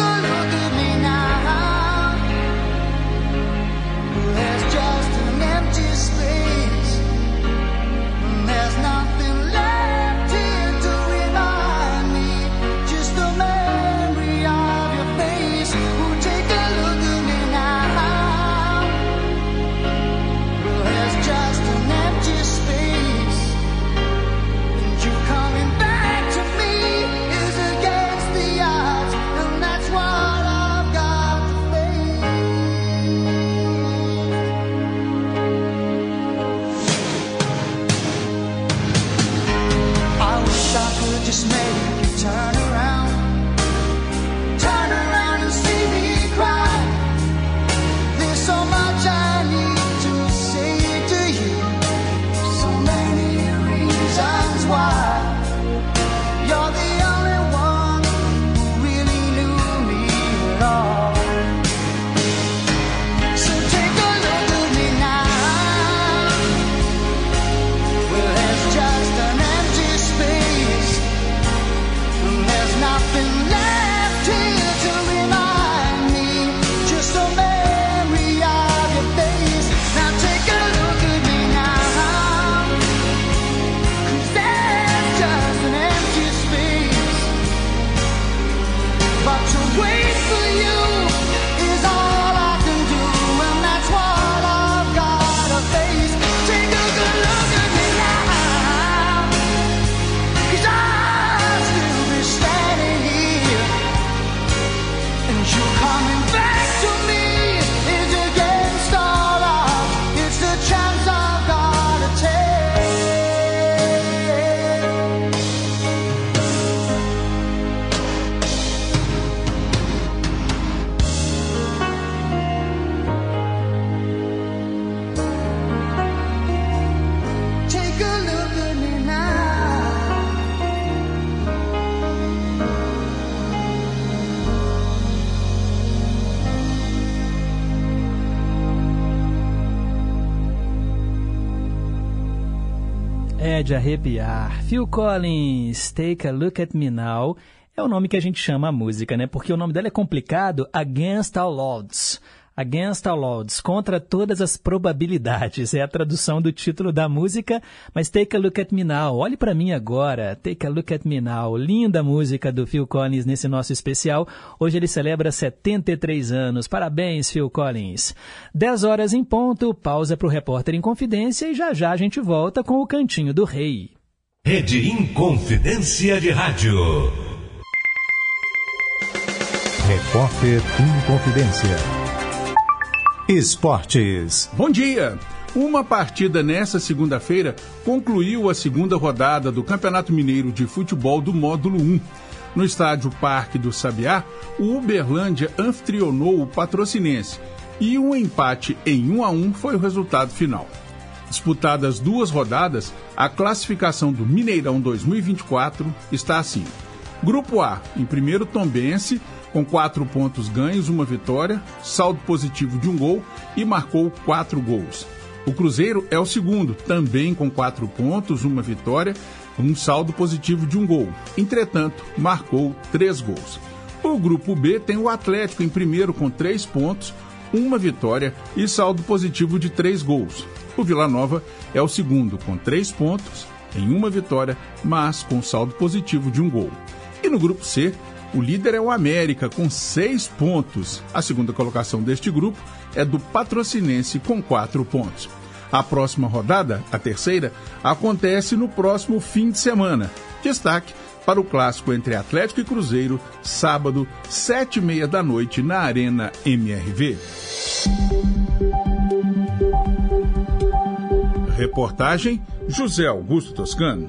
de arrepiar. Phil Collins, Take a Look at Me Now, é o nome que a gente chama a música, né? Porque o nome dela é complicado, Against All Odds. Against All Odds, contra todas as probabilidades, é a tradução do título da música, mas Take a Look at Me Now, olhe para mim agora, Take a Look at Me Now, linda música do Phil Collins nesse nosso especial, hoje ele celebra 73 anos, parabéns Phil Collins. 10 horas em ponto, pausa para o Repórter em Confidência e já já a gente volta com o Cantinho do Rei. Rede Inconfidência de Rádio. Repórter Inconfidência. Esportes. Bom dia! Uma partida nessa segunda-feira concluiu a segunda rodada do Campeonato Mineiro de Futebol do Módulo 1. No estádio Parque do Sabiá, o Uberlândia anfitrionou o Patrocinense e um empate em 1 a 1 foi o resultado final. Disputadas duas rodadas, a classificação do Mineirão 2024 está assim. Grupo A, em primeiro Tombense, com quatro pontos ganhos, uma vitória, saldo positivo de um gol e marcou quatro gols. O Cruzeiro é o segundo, também com quatro pontos, uma vitória, um saldo positivo de um gol. Entretanto, marcou três gols. O grupo B tem o Atlético em primeiro com três pontos, uma vitória e saldo positivo de três gols. O Vila Nova é o segundo com três pontos, em uma vitória, mas com saldo positivo de um gol. E no grupo C, o líder é o América, com seis pontos. A segunda colocação deste grupo é do Patrocinense, com quatro pontos. A próxima rodada, a terceira, acontece no próximo fim de semana. Destaque para o clássico entre Atlético e Cruzeiro, sábado, sete e meia da noite, na Arena MRV. Reportagem José Augusto Toscano.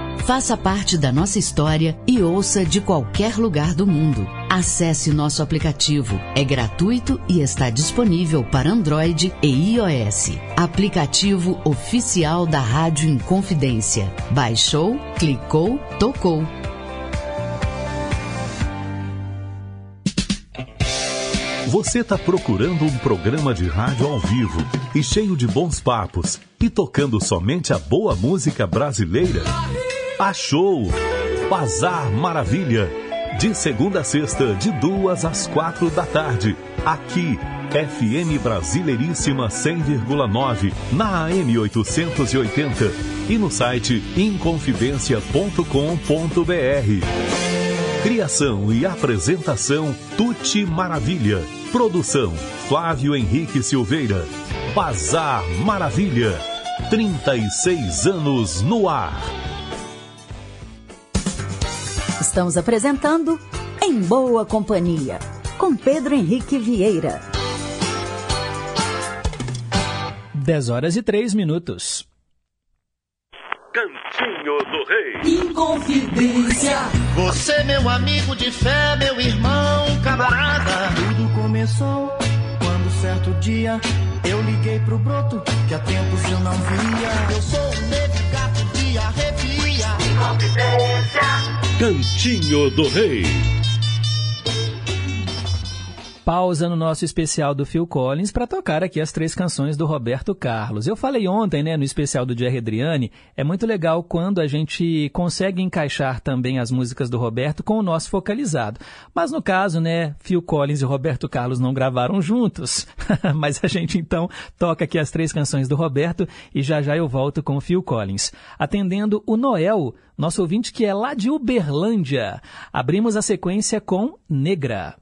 Faça parte da nossa história e ouça de qualquer lugar do mundo. Acesse nosso aplicativo. É gratuito e está disponível para Android e iOS. Aplicativo oficial da Rádio Inconfidência. Baixou, clicou, tocou. Você está procurando um programa de rádio ao vivo e cheio de bons papos e tocando somente a boa música brasileira? Achou! Bazar Maravilha. De segunda a sexta, de duas às quatro da tarde. Aqui, FM Brasileiríssima 100,9, na AM 880 e no site inconfidencia.com.br. Criação e apresentação Tuti Maravilha. Produção Flávio Henrique Silveira. Bazar Maravilha. 36 anos no ar. Estamos apresentando Em Boa Companhia, com Pedro Henrique Vieira. 10 horas e 3 minutos. Cantinho do Rei. Inconfidência. Você, meu amigo de fé, meu irmão, camarada. Tudo começou quando certo dia eu liguei pro broto que há tempos eu não via. Eu sou o negro gato de arrepia. Cantinho do Rei. Pausa no nosso especial do Phil Collins para tocar aqui as três canções do Roberto Carlos. Eu falei ontem, né, no especial do Jerry Adriani, é muito legal quando a gente consegue encaixar também as músicas do Roberto com o nosso focalizado. Mas no caso, né, Phil Collins e Roberto Carlos não gravaram juntos. Mas a gente então toca aqui as três canções do Roberto e já já eu volto com o Phil Collins. Atendendo o Noel, nosso ouvinte que é lá de Uberlândia. Abrimos a sequência com Negra.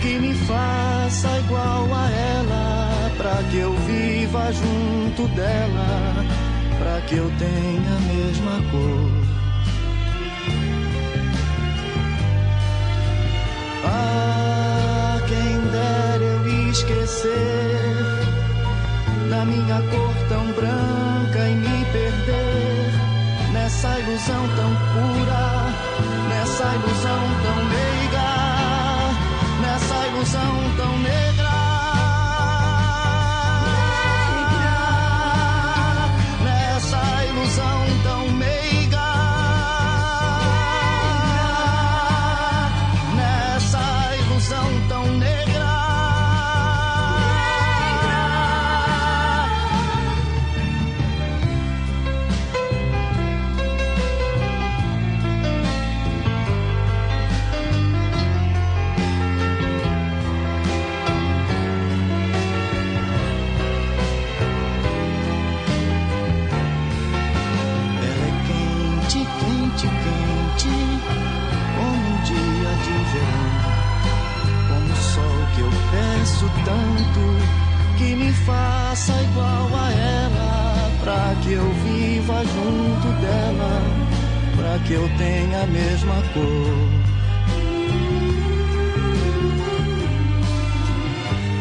Que me faça igual a ela, pra que eu viva junto dela, pra que eu tenha a mesma cor. Ah, quem dera eu esquecer da minha cor tão branca e me perder nessa ilusão tão pura, nessa ilusão tão meiga nessa ilusão tão negra. tanto que me faça igual a ela, pra que eu viva junto dela, pra que eu tenha a mesma cor.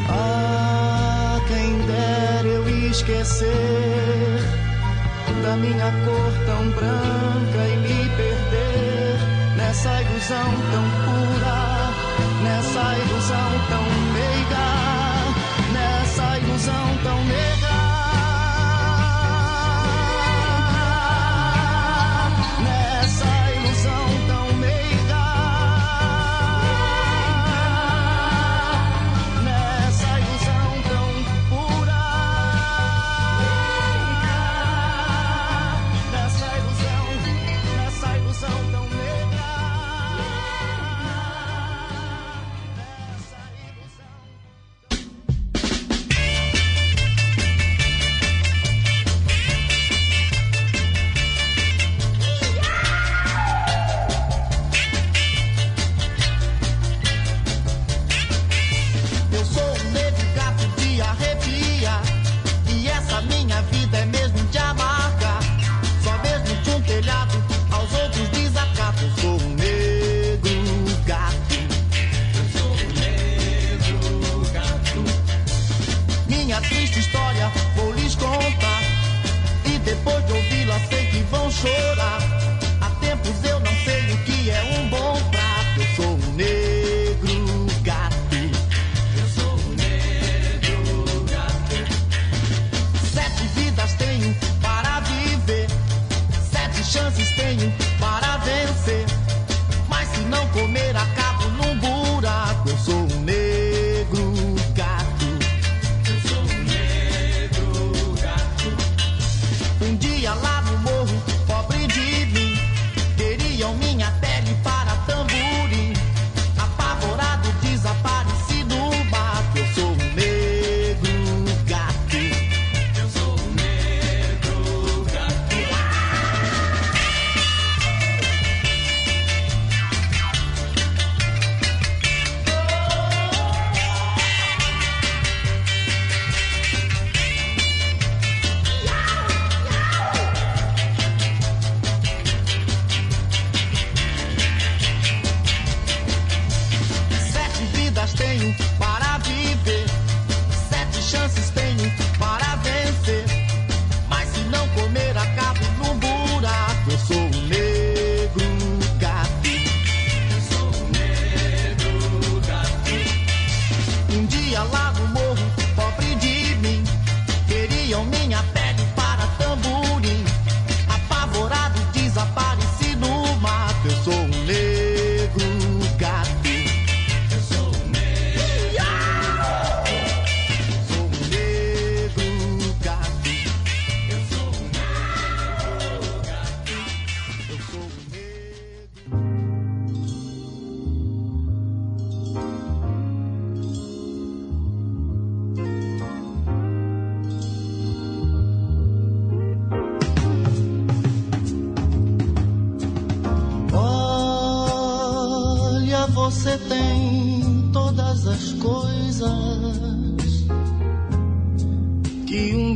Ah, quem dera eu esquecer da minha cor tão branca e me perder nessa ilusão tão pura, nessa ilusão tão God.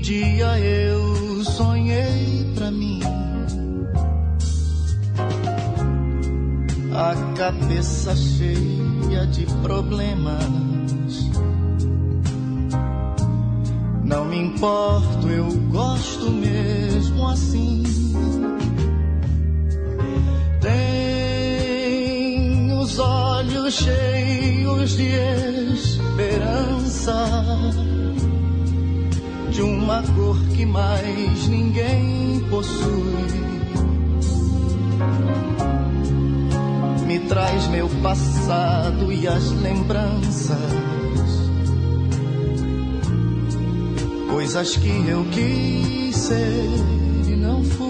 dia eu sonhei pra mim a cabeça cheia de problemas. Não me importo, eu gosto mesmo assim. Tem os olhos cheios de esperança de uma cor que mais ninguém possui. Me traz meu passado e as lembranças, coisas que eu quis ser e não fui.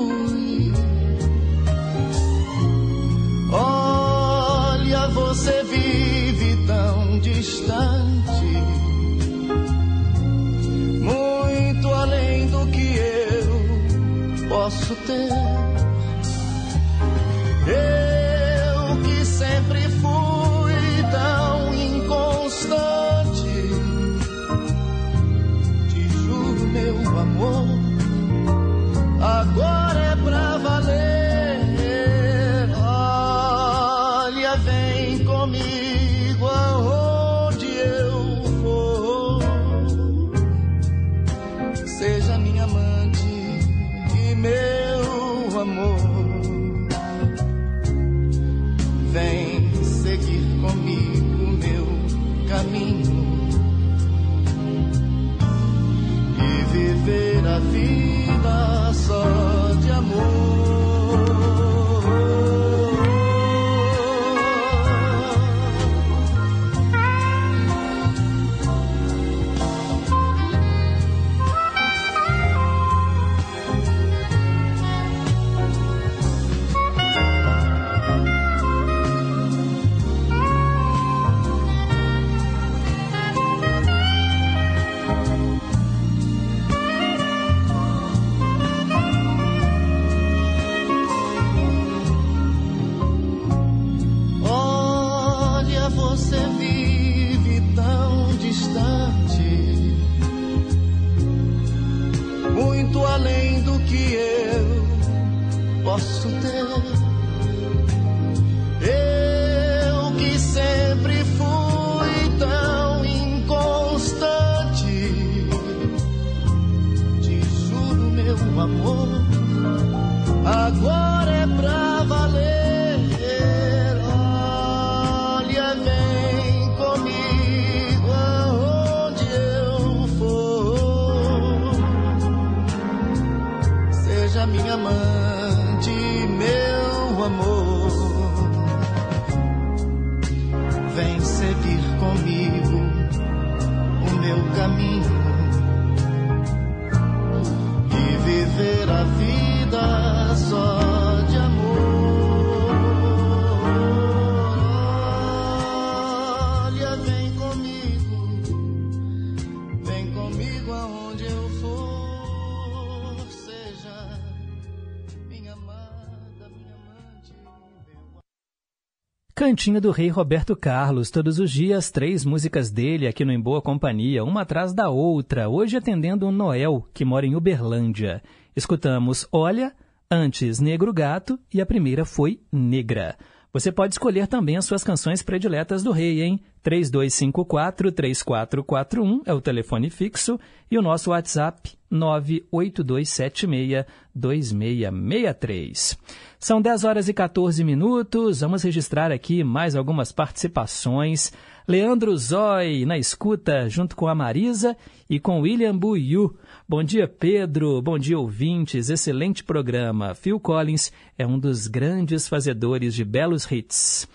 Cantinho do Rei Roberto Carlos, todos os dias, três músicas dele aqui no Em Boa Companhia, uma atrás da outra, hoje atendendo o Noel, que mora em Uberlândia. Escutamos Olha, antes Negro Gato e a primeira foi Negra. Você pode escolher também as suas canções prediletas do rei, hein? 3254-3441 é o telefone fixo e o nosso WhatsApp 982762663. São 10 horas e 14 minutos. Vamos registrar aqui mais algumas participações. Leandro Zói na escuta, junto com a Marisa e com William Buiu. Bom dia, Pedro. Bom dia, ouvintes. Excelente programa. Phil Collins é um dos grandes fazedores de belos hits.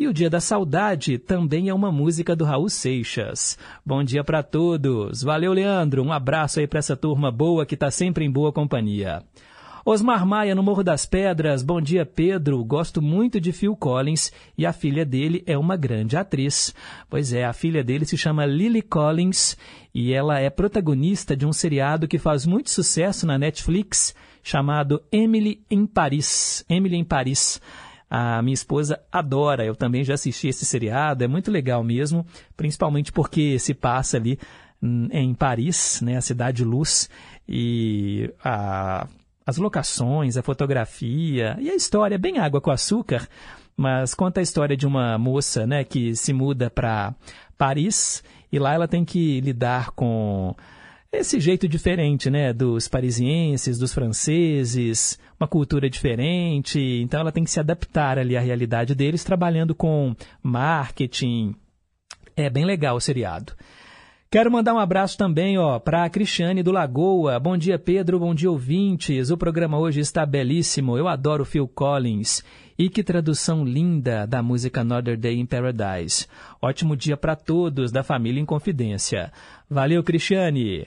E o Dia da Saudade também é uma música do Raul Seixas. Bom dia para todos. Valeu, Leandro. Um abraço aí para essa turma boa que está sempre em boa companhia. Osmar Maia, no Morro das Pedras. Bom dia, Pedro. Gosto muito de Phil Collins e a filha dele é uma grande atriz. Pois é, a filha dele se chama Lily Collins e ela é protagonista de um seriado que faz muito sucesso na Netflix chamado Emily em Paris. Emily em Paris. A minha esposa adora, eu também já assisti esse seriado, é muito legal mesmo, principalmente porque se passa ali hum, em Paris, né, a cidade luz, e a as locações, a fotografia e a história, bem água com açúcar, mas conta a história de uma moça né, que se muda para Paris e lá ela tem que lidar com esse jeito diferente né, dos parisienses, dos franceses, uma cultura diferente, então ela tem que se adaptar ali à realidade deles, trabalhando com marketing. É bem legal o seriado. Quero mandar um abraço também, ó, para a Cristiane do Lagoa. Bom dia, Pedro. Bom dia, ouvintes. O programa hoje está belíssimo. Eu adoro Phil Collins. E que tradução linda da música Another Day in Paradise. Ótimo dia para todos da família em Confidência. Valeu, Cristiane.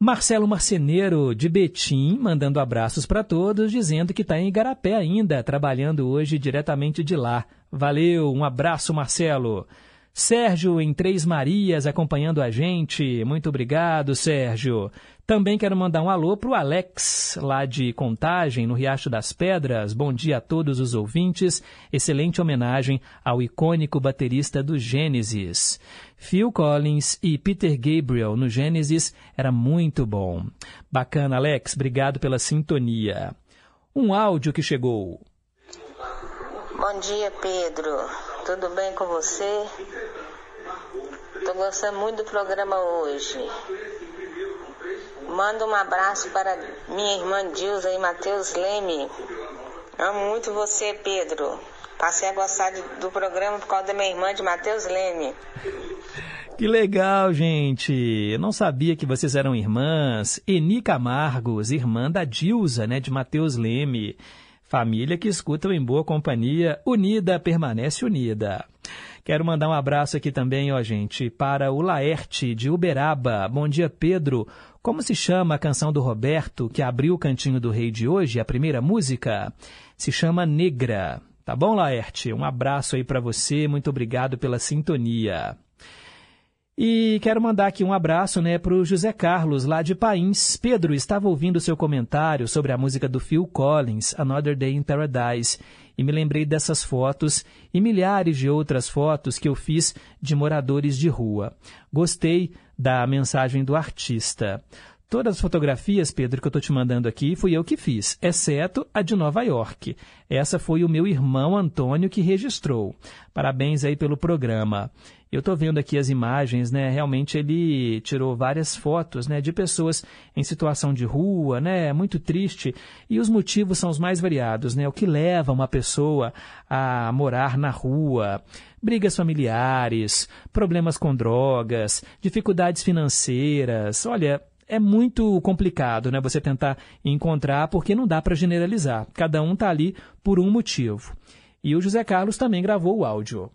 Marcelo Marceneiro, de Betim, mandando abraços para todos, dizendo que está em Igarapé ainda, trabalhando hoje diretamente de lá. Valeu, um abraço, Marcelo. Sérgio em Três Marias acompanhando a gente. Muito obrigado, Sérgio. Também quero mandar um alô para o Alex, lá de Contagem, no Riacho das Pedras. Bom dia a todos os ouvintes. Excelente homenagem ao icônico baterista do Gênesis. Phil Collins e Peter Gabriel no Gênesis era muito bom. Bacana, Alex. Obrigado pela sintonia. Um áudio que chegou. Bom dia, Pedro. Tudo bem com você? Tô gostando muito do programa hoje. Manda um abraço para minha irmã Dilza e Matheus Leme. Amo muito você, Pedro. Passei a gostar de, do programa por causa da minha irmã de Matheus Leme. Que legal, gente. Eu não sabia que vocês eram irmãs. Eni Camargos, irmã da Dilza, né, de Matheus Leme. Família que escutam em boa companhia, unida permanece unida. Quero mandar um abraço aqui também, ó, gente, para o Laerte de Uberaba. Bom dia, Pedro. Como se chama a canção do Roberto que abriu o Cantinho do Rei de hoje, a primeira música? Se chama Negra. Tá bom, Laerte? Um abraço aí para você. Muito obrigado pela sintonia. E quero mandar aqui um abraço né, para o José Carlos, lá de Pains. Pedro, estava ouvindo seu comentário sobre a música do Phil Collins, Another Day in Paradise, e me lembrei dessas fotos e milhares de outras fotos que eu fiz de moradores de rua. Gostei da mensagem do artista. Todas as fotografias, Pedro, que eu estou te mandando aqui, fui eu que fiz, exceto a de Nova York. Essa foi o meu irmão Antônio que registrou. Parabéns aí pelo programa. Eu estou vendo aqui as imagens, né? Realmente ele tirou várias fotos, né, de pessoas em situação de rua, né? Muito triste. E os motivos são os mais variados, né? O que leva uma pessoa a morar na rua? Brigas familiares, problemas com drogas, dificuldades financeiras. Olha, é muito complicado, né? Você tentar encontrar, porque não dá para generalizar. Cada um está ali por um motivo. E o José Carlos também gravou o áudio.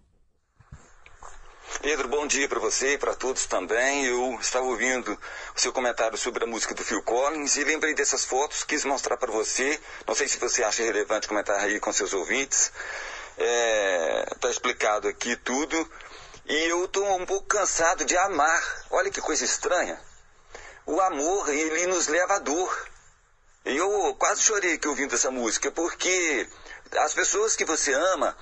Pedro, bom dia para você e para todos também. Eu estava ouvindo o seu comentário sobre a música do Phil Collins e lembrei dessas fotos, quis mostrar para você. Não sei se você acha relevante comentar aí com seus ouvintes. Está é, tá explicado aqui tudo. E eu estou um pouco cansado de amar. Olha que coisa estranha. O amor, ele nos leva à dor. E eu quase chorei aqui ouvindo essa música, porque as pessoas que você ama,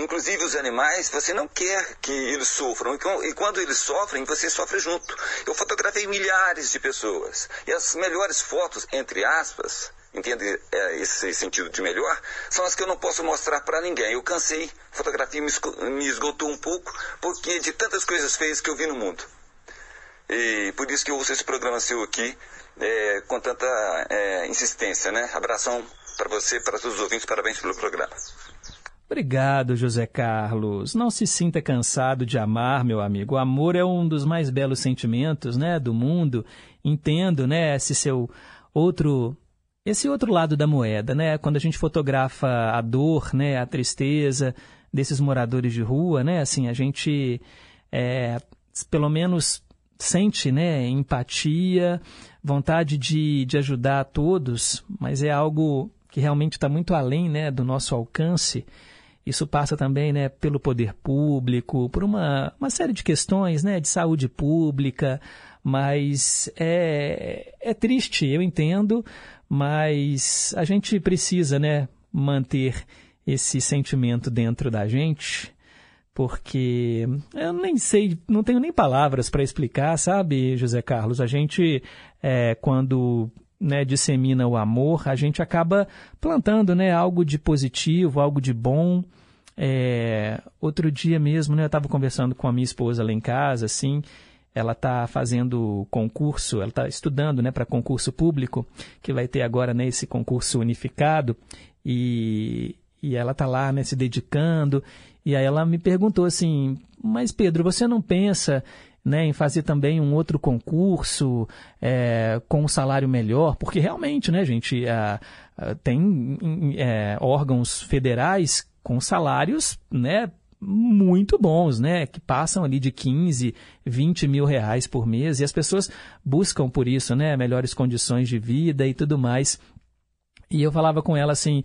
inclusive os animais, você não quer que eles sofram. E quando eles sofrem, você sofre junto. Eu fotografei milhares de pessoas. E as melhores fotos, entre aspas, entende é, esse sentido de melhor, são as que eu não posso mostrar para ninguém. Eu cansei, fotografia me esgotou um pouco, porque de tantas coisas feias que eu vi no mundo. E por isso que eu ouço esse programa seu aqui é, com tanta é, insistência, né? Abração para você, para todos os ouvintes, parabéns pelo programa. Obrigado, José Carlos. Não se sinta cansado de amar, meu amigo. O amor é um dos mais belos sentimentos, né, do mundo. Entendo, né, esse seu outro esse outro lado da moeda, né? Quando a gente fotografa a dor, né, a tristeza desses moradores de rua, né? Assim, a gente é, pelo menos sente, né, empatia, vontade de, de ajudar a todos, mas é algo que realmente está muito além, né, do nosso alcance. Isso passa também né, pelo poder público, por uma, uma série de questões né, de saúde pública, mas é, é triste, eu entendo, mas a gente precisa né, manter esse sentimento dentro da gente, porque eu nem sei, não tenho nem palavras para explicar, sabe, José Carlos? A gente, é, quando né, dissemina o amor, a gente acaba plantando né, algo de positivo, algo de bom. É, outro dia mesmo, né, eu estava conversando com a minha esposa lá em casa, assim, ela está fazendo concurso, ela está estudando né, para concurso público, que vai ter agora né, esse concurso unificado, e, e ela está lá né, se dedicando, e aí ela me perguntou assim, mas Pedro, você não pensa né, em fazer também um outro concurso é, com um salário melhor, porque realmente, né, gente, a, a, tem é, órgãos federais com salários, né, muito bons, né, que passam ali de 15, 20 mil reais por mês e as pessoas buscam por isso, né, melhores condições de vida e tudo mais. E eu falava com ela assim,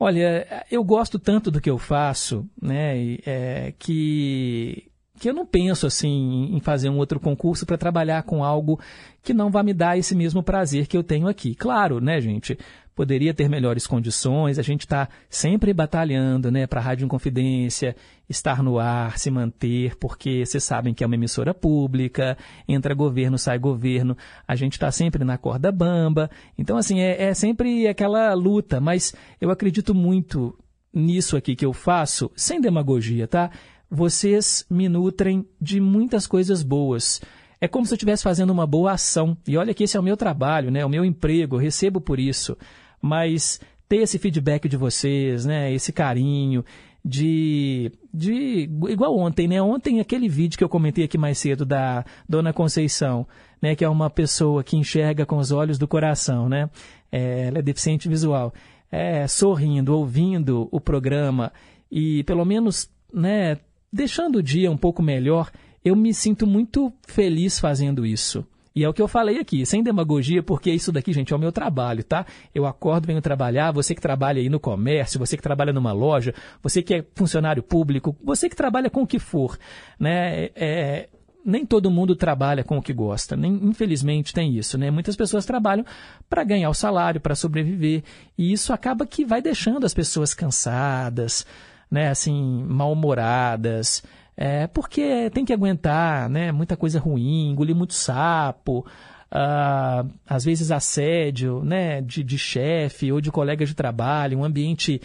olha, eu gosto tanto do que eu faço, né, é, que que eu não penso assim em fazer um outro concurso para trabalhar com algo que não vai me dar esse mesmo prazer que eu tenho aqui. Claro, né, gente? Poderia ter melhores condições, a gente está sempre batalhando, né, para a Rádio Inconfidência estar no ar, se manter, porque vocês sabem que é uma emissora pública, entra governo, sai governo, a gente está sempre na corda bamba. Então, assim, é, é sempre aquela luta, mas eu acredito muito nisso aqui que eu faço, sem demagogia, tá? Vocês me nutrem de muitas coisas boas. É como se eu estivesse fazendo uma boa ação. E olha que esse é o meu trabalho, né? O meu emprego, eu recebo por isso. Mas ter esse feedback de vocês, né? Esse carinho de de igual ontem, né? Ontem aquele vídeo que eu comentei aqui mais cedo da Dona Conceição, né? Que é uma pessoa que enxerga com os olhos do coração, né? É, ela é deficiente visual. É, sorrindo, ouvindo o programa e pelo menos, né? Deixando o dia um pouco melhor, eu me sinto muito feliz fazendo isso. E é o que eu falei aqui, sem demagogia, porque isso daqui, gente, é o meu trabalho, tá? Eu acordo, venho trabalhar, você que trabalha aí no comércio, você que trabalha numa loja, você que é funcionário público, você que trabalha com o que for, né? É, nem todo mundo trabalha com o que gosta, nem, infelizmente tem isso, né? Muitas pessoas trabalham para ganhar o salário, para sobreviver, e isso acaba que vai deixando as pessoas cansadas, né? Assim, mal-humoradas, é, porque tem que aguentar né, muita coisa ruim, engolir muito sapo, uh, às vezes assédio né, de, de chefe ou de colegas de trabalho, um ambiente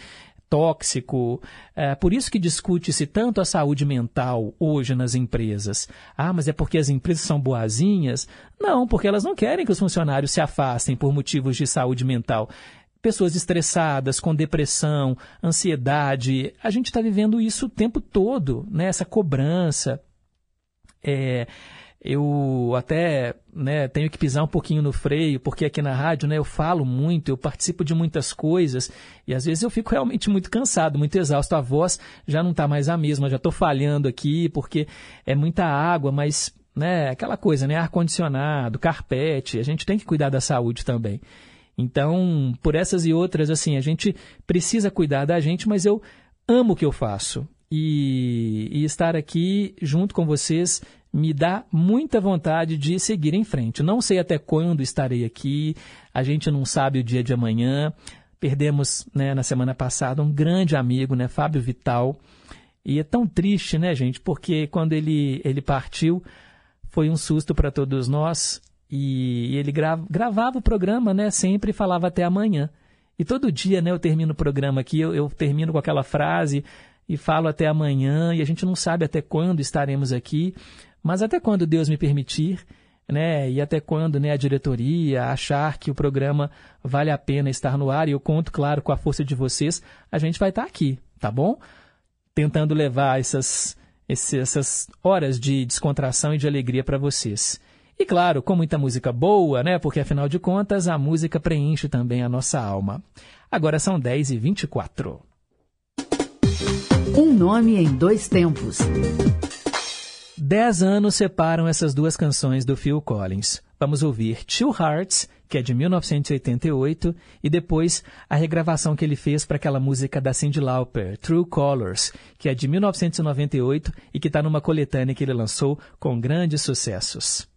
tóxico. É por isso que discute-se tanto a saúde mental hoje nas empresas. Ah, mas é porque as empresas são boazinhas? Não, porque elas não querem que os funcionários se afastem por motivos de saúde mental pessoas estressadas, com depressão, ansiedade. A gente está vivendo isso o tempo todo, né? essa cobrança. É, eu até né, tenho que pisar um pouquinho no freio, porque aqui na rádio né, eu falo muito, eu participo de muitas coisas, e às vezes eu fico realmente muito cansado, muito exausto. A voz já não está mais a mesma, já estou falhando aqui, porque é muita água, mas né, aquela coisa, né, ar-condicionado, carpete, a gente tem que cuidar da saúde também. Então, por essas e outras, assim, a gente precisa cuidar da gente, mas eu amo o que eu faço. E, e, estar aqui junto com vocês me dá muita vontade de seguir em frente. Não sei até quando estarei aqui, a gente não sabe o dia de amanhã. Perdemos né, na semana passada um grande amigo, né, Fábio Vital. E é tão triste, né, gente, porque quando ele, ele partiu, foi um susto para todos nós. E ele gravava o programa, né? Sempre falava até amanhã. E todo dia, né? Eu termino o programa aqui, eu, eu termino com aquela frase e falo até amanhã. E a gente não sabe até quando estaremos aqui, mas até quando Deus me permitir, né? E até quando, né? A diretoria achar que o programa vale a pena estar no ar. E eu conto, claro, com a força de vocês, a gente vai estar aqui, tá bom? Tentando levar essas, essas horas de descontração e de alegria para vocês. E claro, com muita música boa, né? Porque afinal de contas, a música preenche também a nossa alma. Agora são 10 e 24 Um nome em dois tempos. Dez anos separam essas duas canções do Phil Collins. Vamos ouvir Two Hearts, que é de 1988, e depois a regravação que ele fez para aquela música da Cyndi Lauper, True Colors, que é de 1998 e que está numa coletânea que ele lançou com grandes sucessos.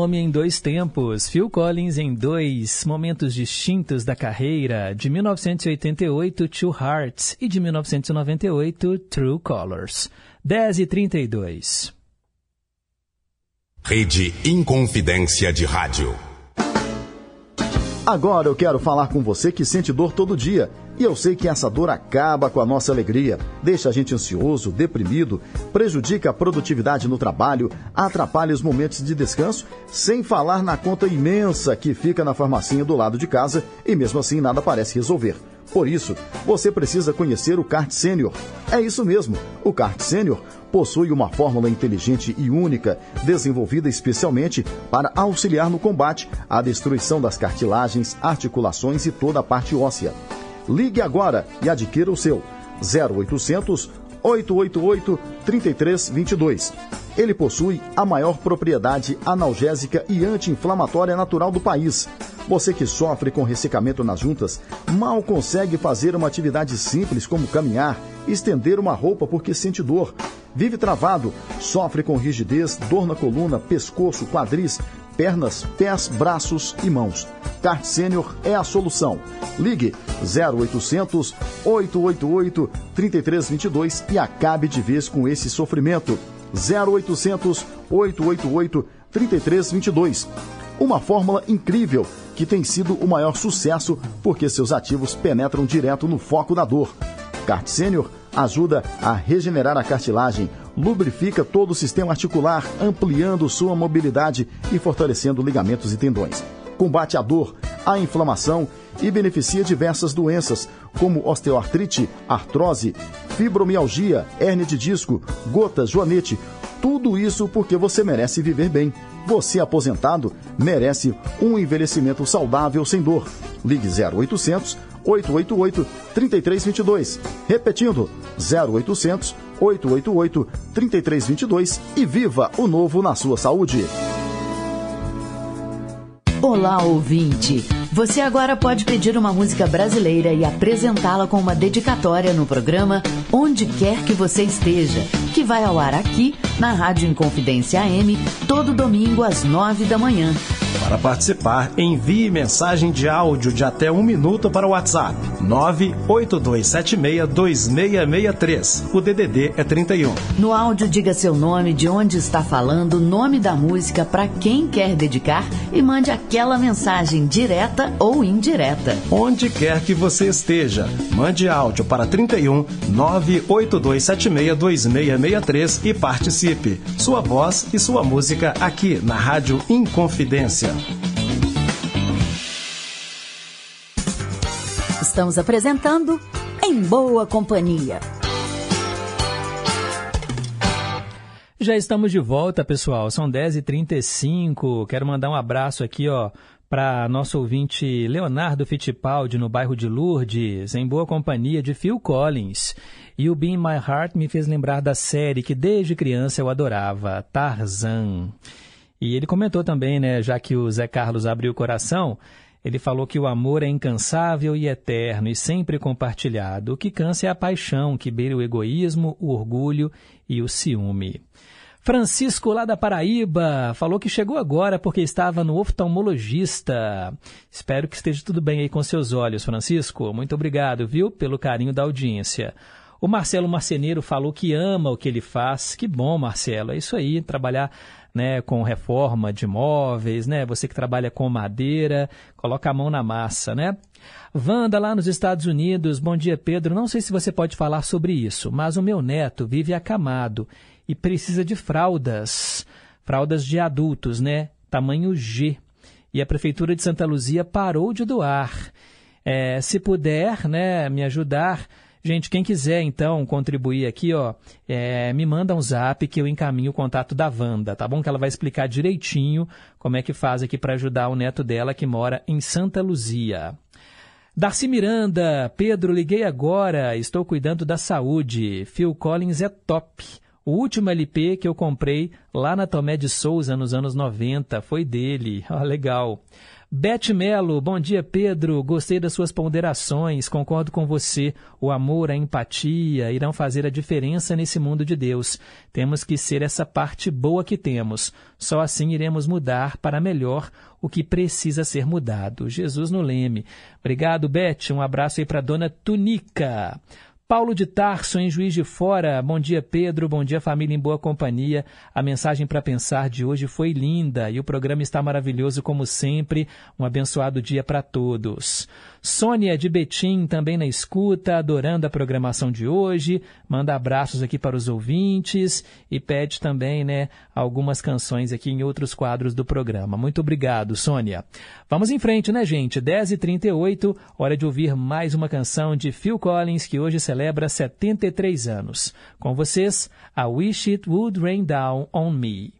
Nome em dois tempos, Phil Collins em dois momentos distintos da carreira, de 1988, Two Hearts, e de 1998, True Colors. 10 e 32. Rede Inconfidência de Rádio. Agora eu quero falar com você que sente dor todo dia. E eu sei que essa dor acaba com a nossa alegria, deixa a gente ansioso, deprimido, prejudica a produtividade no trabalho, atrapalha os momentos de descanso, sem falar na conta imensa que fica na farmacinha do lado de casa e mesmo assim nada parece resolver. Por isso, você precisa conhecer o CART Sênior. É isso mesmo, o CART Sênior possui uma fórmula inteligente e única, desenvolvida especialmente para auxiliar no combate à destruição das cartilagens, articulações e toda a parte óssea. Ligue agora e adquira o seu 0800 888 3322. Ele possui a maior propriedade analgésica e anti-inflamatória natural do país. Você que sofre com ressecamento nas juntas, mal consegue fazer uma atividade simples como caminhar, estender uma roupa porque sente dor. Vive travado, sofre com rigidez, dor na coluna, pescoço, quadris, pernas, pés, braços e mãos. Kart Sênior é a solução. Ligue 0800 888 3322 e acabe de vez com esse sofrimento. 0800 888 3322. Uma fórmula incrível que tem sido o maior sucesso porque seus ativos penetram direto no foco da dor. Kart Sênior ajuda a regenerar a cartilagem, lubrifica todo o sistema articular, ampliando sua mobilidade e fortalecendo ligamentos e tendões. Combate a dor, a inflamação e beneficia diversas doenças, como osteoartrite, artrose, fibromialgia, hérnia de disco, gota, joanete. Tudo isso porque você merece viver bem. Você aposentado merece um envelhecimento saudável sem dor. Ligue 0800 888 3322. Repetindo, 0800 888 3322 e viva o novo na sua saúde. Olá, ouvinte! Você agora pode pedir uma música brasileira e apresentá-la com uma dedicatória no programa Onde Quer Que Você Esteja, que vai ao ar aqui na Rádio Inconfidência AM, todo domingo às nove da manhã. Para participar, envie mensagem de áudio de até um minuto para o WhatsApp 982762663. O DDD é 31. No áudio, diga seu nome, de onde está falando, nome da música para quem quer dedicar e mande aquela mensagem direta ou indireta. Onde quer que você esteja, mande áudio para 31 982762663 e participe. Sua voz e sua música aqui na Rádio Inconfidência. Estamos apresentando Em Boa Companhia. Já estamos de volta, pessoal. São 10h35. Quero mandar um abraço aqui, ó, para nosso ouvinte Leonardo Fittipaldi, no bairro de Lourdes, em boa companhia de Phil Collins. E o Be My Heart me fez lembrar da série que desde criança eu adorava, Tarzan. E ele comentou também, né, já que o Zé Carlos abriu o coração, ele falou que o amor é incansável e eterno e sempre compartilhado. O que cansa é a paixão, que beira o egoísmo, o orgulho e o ciúme. Francisco, lá da Paraíba, falou que chegou agora porque estava no oftalmologista. Espero que esteja tudo bem aí com seus olhos, Francisco. Muito obrigado, viu, pelo carinho da audiência. O Marcelo Marceneiro falou que ama o que ele faz. Que bom, Marcelo. É isso aí, trabalhar né, com reforma de imóveis, né? Você que trabalha com madeira, coloca a mão na massa, né? Wanda, lá nos Estados Unidos, bom dia, Pedro. Não sei se você pode falar sobre isso, mas o meu neto vive acamado e precisa de fraldas, fraldas de adultos, né? Tamanho G. E a Prefeitura de Santa Luzia parou de doar. É, se puder, né, me ajudar, Gente, quem quiser então contribuir aqui, ó, é, me manda um zap que eu encaminho o contato da Wanda, tá bom? Que ela vai explicar direitinho como é que faz aqui para ajudar o neto dela que mora em Santa Luzia. Darcy Miranda, Pedro, liguei agora, estou cuidando da saúde. Phil Collins é top. O último LP que eu comprei lá na Tomé de Souza nos anos 90 foi dele. Ó, legal. Beth Melo, bom dia Pedro, gostei das suas ponderações, concordo com você. O amor, a empatia irão fazer a diferença nesse mundo de Deus. Temos que ser essa parte boa que temos. Só assim iremos mudar para melhor o que precisa ser mudado. Jesus no leme. Obrigado, Beth. Um abraço aí para dona Tunica. Paulo de Tarso, em Juiz de Fora. Bom dia, Pedro. Bom dia, família em boa companhia. A mensagem para pensar de hoje foi linda e o programa está maravilhoso como sempre. Um abençoado dia para todos. Sônia de Betim também na escuta, adorando a programação de hoje. Manda abraços aqui para os ouvintes e pede também, né, algumas canções aqui em outros quadros do programa. Muito obrigado, Sônia. Vamos em frente, né, gente? 10h38, hora de ouvir mais uma canção de Phil Collins, que hoje celebra 73 anos. Com vocês, a Wish It Would Rain Down on Me.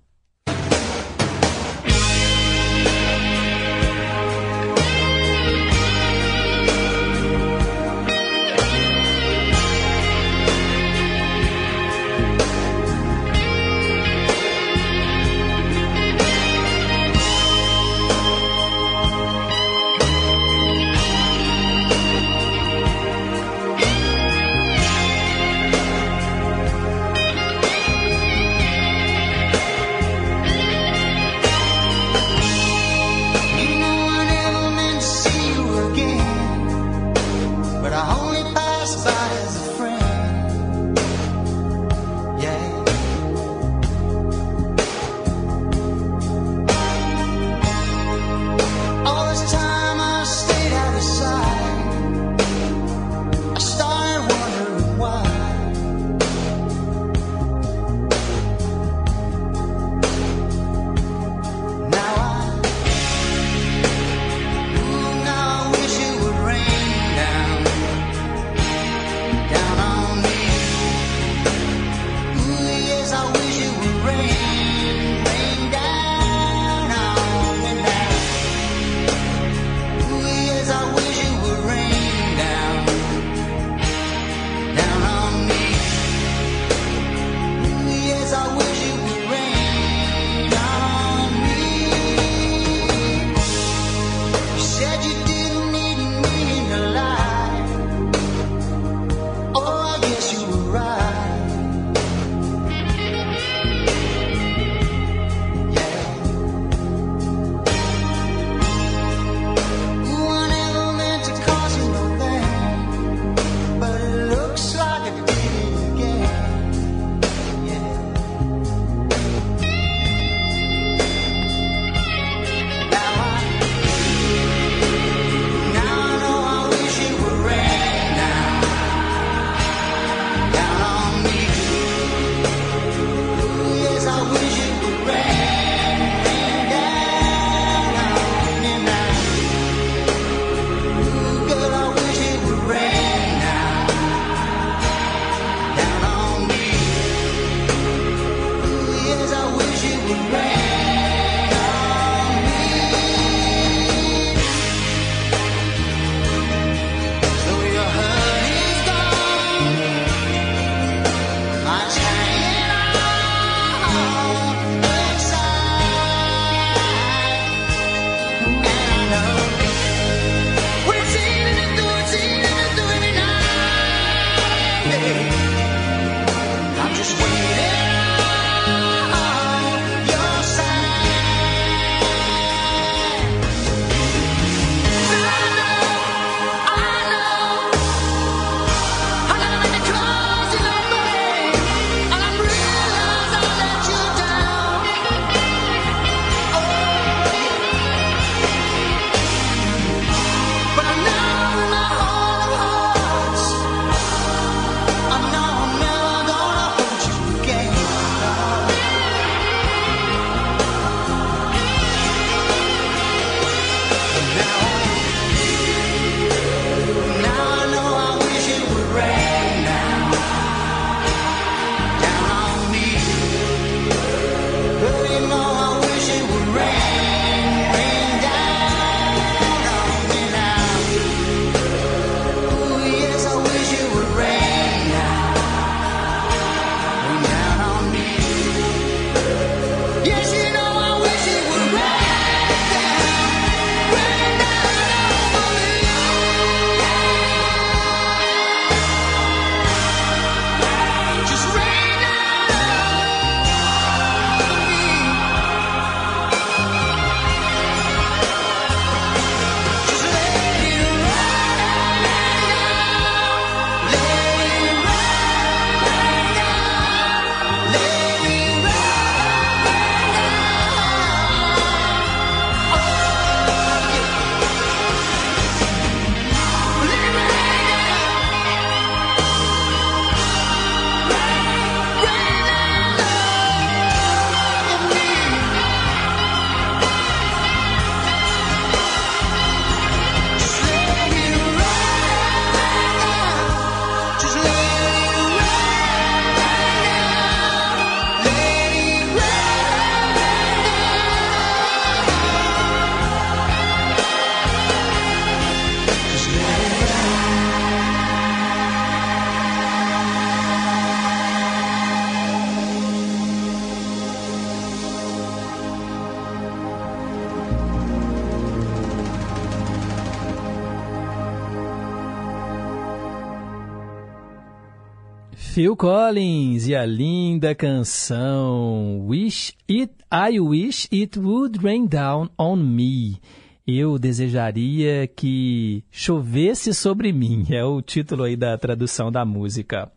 Phil Collins e a linda canção Wish It I Wish It Would Rain Down on Me. Eu desejaria que chovesse sobre mim. É o título aí da tradução da música.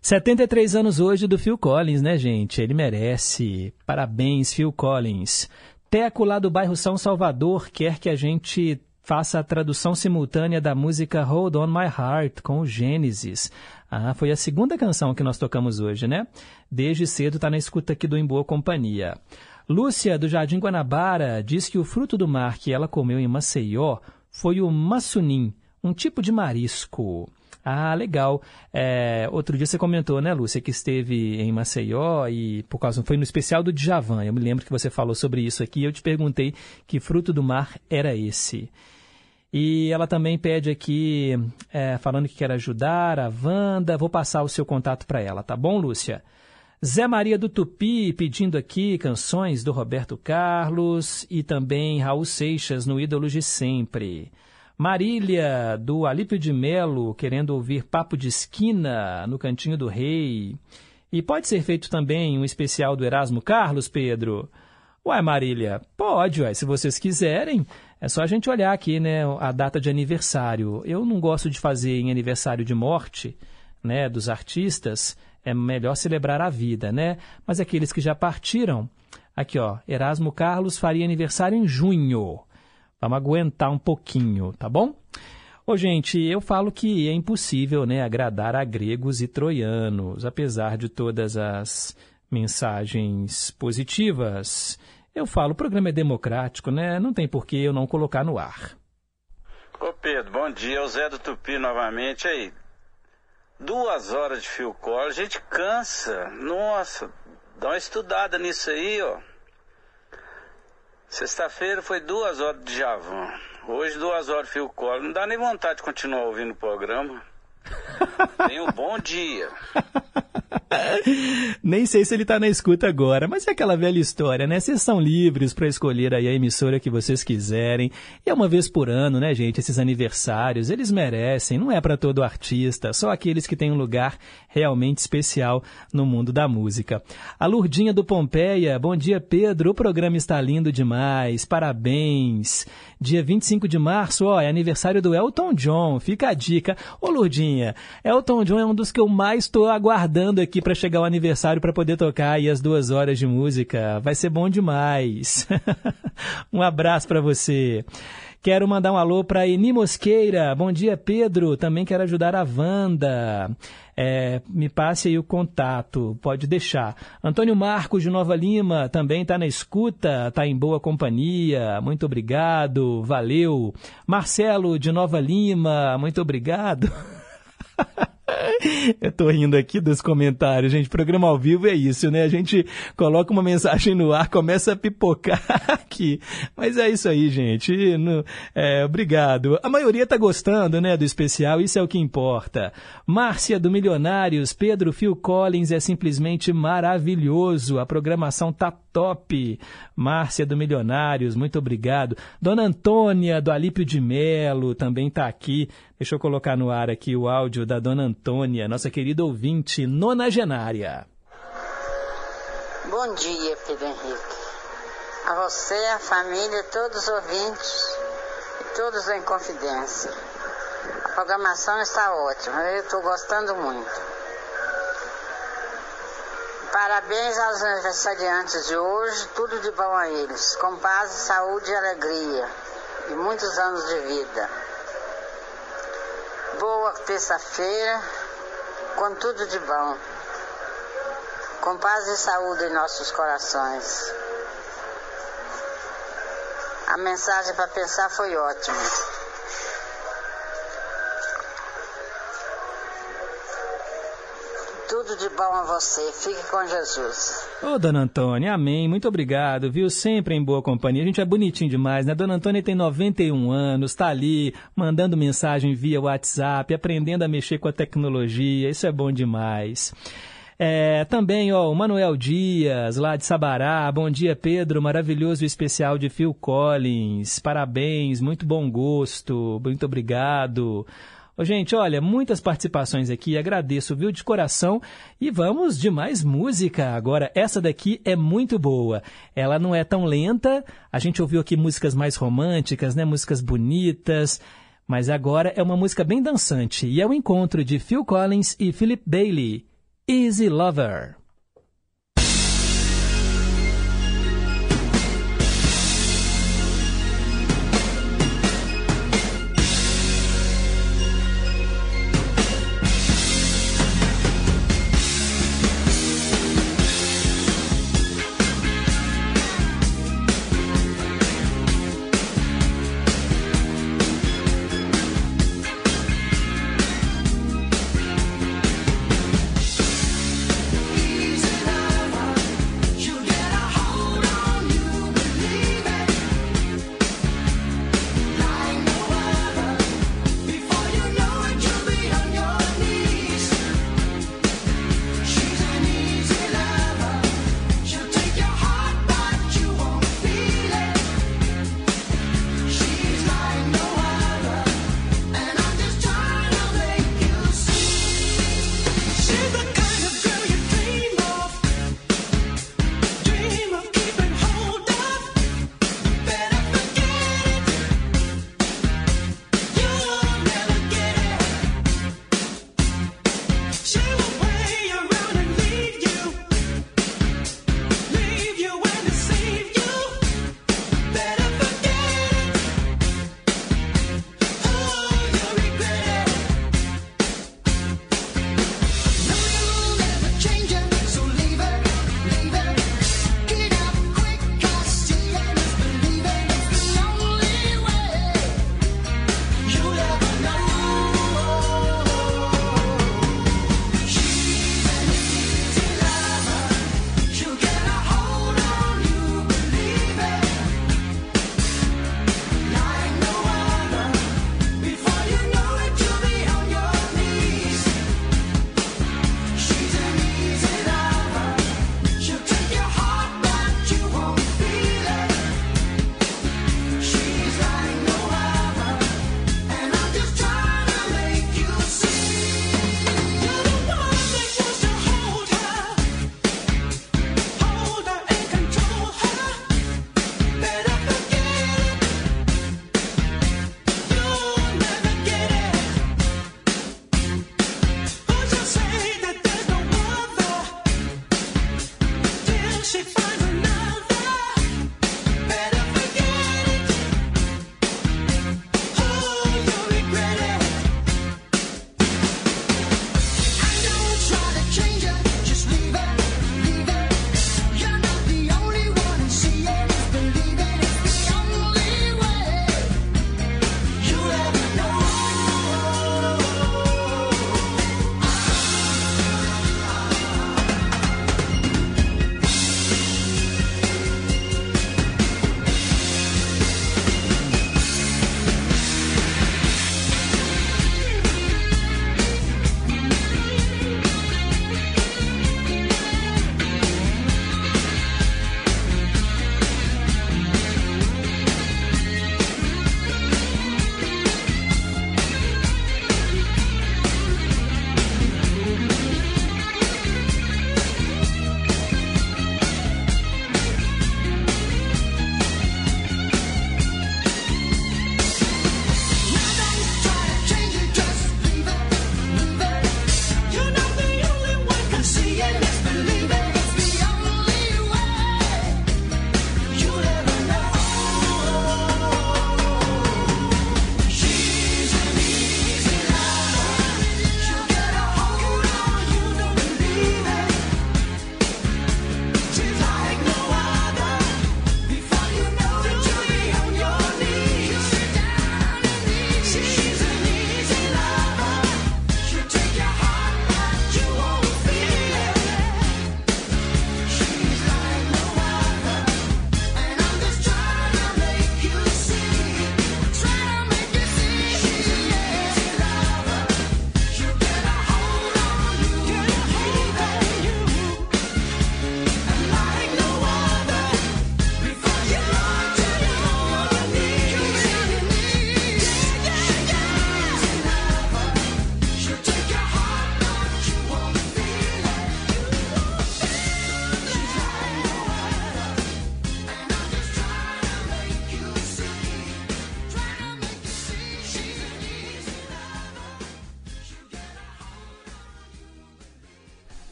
73 anos hoje do Phil Collins, né, gente? Ele merece. Parabéns, Phil Collins. Teco lá do bairro São Salvador quer que a gente faça a tradução simultânea da música Hold On My Heart com o Gênesis. Ah, foi a segunda canção que nós tocamos hoje, né? Desde cedo está na escuta aqui do Em Boa Companhia. Lúcia, do Jardim Guanabara, diz que o fruto do mar que ela comeu em Maceió foi o massunim, um tipo de marisco. Ah, legal. É, outro dia você comentou, né, Lúcia, que esteve em Maceió e por causa foi no especial do Djavan. Eu me lembro que você falou sobre isso aqui eu te perguntei que fruto do mar era esse. E ela também pede aqui, é, falando que quer ajudar a Wanda. Vou passar o seu contato para ela, tá bom, Lúcia? Zé Maria do Tupi pedindo aqui canções do Roberto Carlos e também Raul Seixas no Ídolos de Sempre. Marília, do Alípio de Melo, querendo ouvir Papo de Esquina no Cantinho do Rei. E pode ser feito também um especial do Erasmo Carlos, Pedro? Ué, Marília, pode, ué, se vocês quiserem. É só a gente olhar aqui, né, a data de aniversário. Eu não gosto de fazer em aniversário de morte, né, dos artistas. É melhor celebrar a vida, né? Mas aqueles que já partiram, aqui, ó, Erasmo Carlos faria aniversário em junho. Vamos aguentar um pouquinho, tá bom? Ô, gente, eu falo que é impossível, né, agradar a gregos e troianos, apesar de todas as mensagens positivas. Eu falo, o programa é democrático, né? Não tem por que eu não colocar no ar. Ô Pedro, bom dia. É o Zé do Tupi novamente. Aí, duas horas de fio colo, a gente cansa. Nossa, dá uma estudada nisso aí, ó. Sexta-feira foi duas horas de Javan. Hoje duas horas de fio colo. Não dá nem vontade de continuar ouvindo o programa. Tenha bom dia. Nem sei se ele está na escuta agora, mas é aquela velha história, né? Vocês são livres para escolher aí a emissora que vocês quiserem. E é uma vez por ano, né, gente? Esses aniversários, eles merecem. Não é para todo artista, só aqueles que têm um lugar realmente especial no mundo da música. A Lurdinha do Pompeia, bom dia, Pedro. O programa está lindo demais. Parabéns. Dia 25 de março, ó, é aniversário do Elton John. Fica a dica. Ô, Lurdinha, Elton John é um dos que eu mais estou aguardando aqui para chegar o aniversário para poder tocar aí as duas horas de música. Vai ser bom demais. um abraço para você. Quero mandar um alô para Eni Mosqueira. Bom dia, Pedro. Também quero ajudar a Wanda. É, me passe aí o contato, pode deixar. Antônio Marcos de Nova Lima também está na escuta, está em boa companhia. Muito obrigado, valeu. Marcelo de Nova Lima, muito obrigado. Eu tô rindo aqui dos comentários, gente. Programa ao vivo é isso, né? A gente coloca uma mensagem no ar, começa a pipocar aqui. Mas é isso aí, gente. É, obrigado. A maioria tá gostando, né, do especial, isso é o que importa. Márcia do Milionários, Pedro Phil Collins é simplesmente maravilhoso. A programação tá top. Márcia do Milionários, muito obrigado. Dona Antônia do Alípio de Melo também tá aqui. Deixa eu colocar no ar aqui o áudio da Dona Antônia, nossa querida ouvinte nonagenária. Bom dia, Pedro Henrique. A você, a família, todos os ouvintes e todos em confidência. A programação está ótima, eu estou gostando muito. Parabéns aos aniversariantes de hoje, tudo de bom a eles, com paz, saúde e alegria, e muitos anos de vida. Boa terça-feira, com tudo de bom, com paz e saúde em nossos corações. A mensagem para pensar foi ótima. Tudo de bom a você. Fique com Jesus. Ô, dona Antônia, amém. Muito obrigado, viu? Sempre em boa companhia. A gente é bonitinho demais, né? Dona Antônia tem 91 anos, tá ali mandando mensagem via WhatsApp, aprendendo a mexer com a tecnologia. Isso é bom demais. É, também, ó, o Manuel Dias, lá de Sabará. Bom dia, Pedro. Maravilhoso especial de Phil Collins. Parabéns, muito bom gosto. Muito obrigado. Gente, olha, muitas participações aqui, agradeço, viu, de coração. E vamos de mais música. Agora, essa daqui é muito boa. Ela não é tão lenta, a gente ouviu aqui músicas mais românticas, né, músicas bonitas. Mas agora é uma música bem dançante e é o encontro de Phil Collins e Philip Bailey. Easy Lover.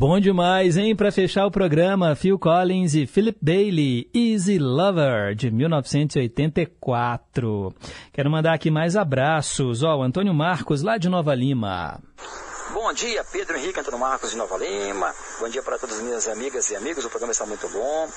Bom demais, hein? Para fechar o programa, Phil Collins e Philip Bailey, Easy Lover, de 1984. Quero mandar aqui mais abraços. Ó, o Antônio Marcos, lá de Nova Lima. Bom dia, Pedro Henrique Antônio Marcos de Nova Lima. Bom dia para todas as minhas amigas e amigos. O programa está muito bom.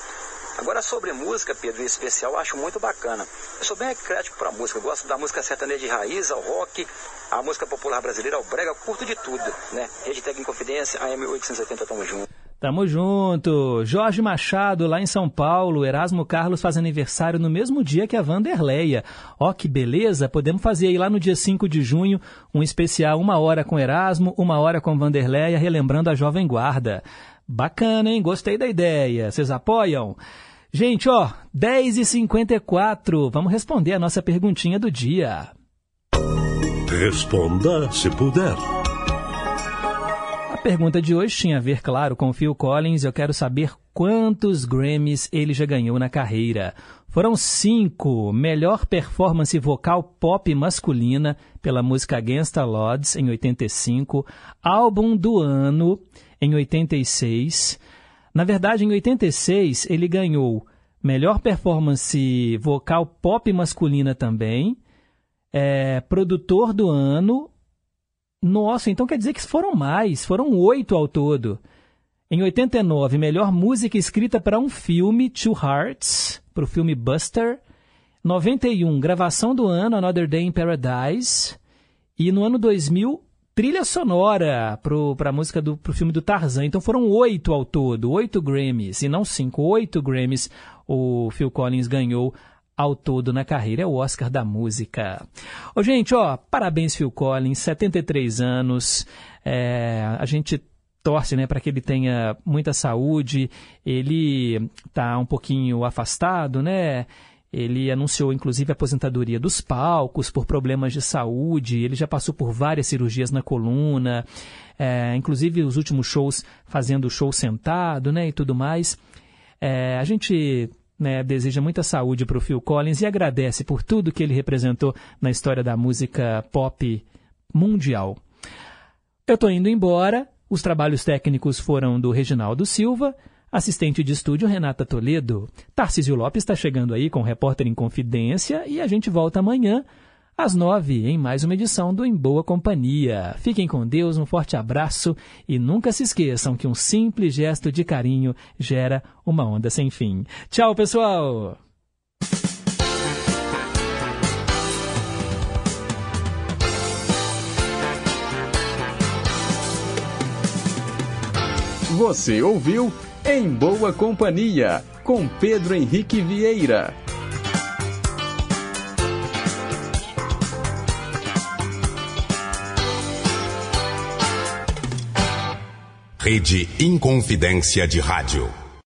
Agora, sobre música, Pedro, em especial, eu acho muito bacana. Eu sou bem eclético para música. Eu gosto da música sertaneja de raiz, ao rock, a música popular brasileira, ao brega. Curto de tudo, né? Rede Técnica Confidência, AM 870, tamo junto. Tamo junto. Jorge Machado, lá em São Paulo. Erasmo Carlos faz aniversário no mesmo dia que a Vanderleia. Ó, que beleza! Podemos fazer aí lá no dia 5 de junho um especial, uma hora com Erasmo, uma hora com Vanderleia, relembrando a Jovem Guarda. Bacana, hein? Gostei da ideia. Vocês apoiam? Gente, ó, 10h54. Vamos responder a nossa perguntinha do dia. Responda se puder. A pergunta de hoje tinha a ver, claro, com o Phil Collins. Eu quero saber quantos Grammys ele já ganhou na carreira. Foram cinco. Melhor performance vocal pop masculina pela música Against the Odds, em 85. Álbum do ano, em 86. Na verdade, em 86, ele ganhou melhor performance vocal pop masculina também. É, produtor do ano. Nossa, então quer dizer que foram mais, foram oito ao todo. Em 89, melhor música escrita para um filme, Two Hearts, para o filme Buster. 91, gravação do ano, Another Day in Paradise. E no ano 2000, trilha sonora para a música do pro filme do Tarzan. Então foram oito ao todo, oito Grammys, e não cinco, oito Grammys o Phil Collins ganhou ao todo na carreira. É o Oscar da música. Ô, gente, ó, parabéns, Phil Collins, 73 anos. É, a gente torce né, para que ele tenha muita saúde. Ele está um pouquinho afastado, né? Ele anunciou, inclusive, a aposentadoria dos palcos por problemas de saúde. Ele já passou por várias cirurgias na coluna, é, inclusive os últimos shows fazendo show sentado né, e tudo mais. É, a gente né, deseja muita saúde para o Phil Collins e agradece por tudo que ele representou na história da música pop mundial. Eu estou indo embora. Os trabalhos técnicos foram do Reginaldo Silva. Assistente de estúdio Renata Toledo. Tarcísio Lopes está chegando aí com o Repórter em Confidência e a gente volta amanhã às nove em mais uma edição do Em Boa Companhia. Fiquem com Deus, um forte abraço e nunca se esqueçam que um simples gesto de carinho gera uma onda sem fim. Tchau, pessoal! Você ouviu Em Boa Companhia, com Pedro Henrique Vieira. Rede Inconfidência de Rádio.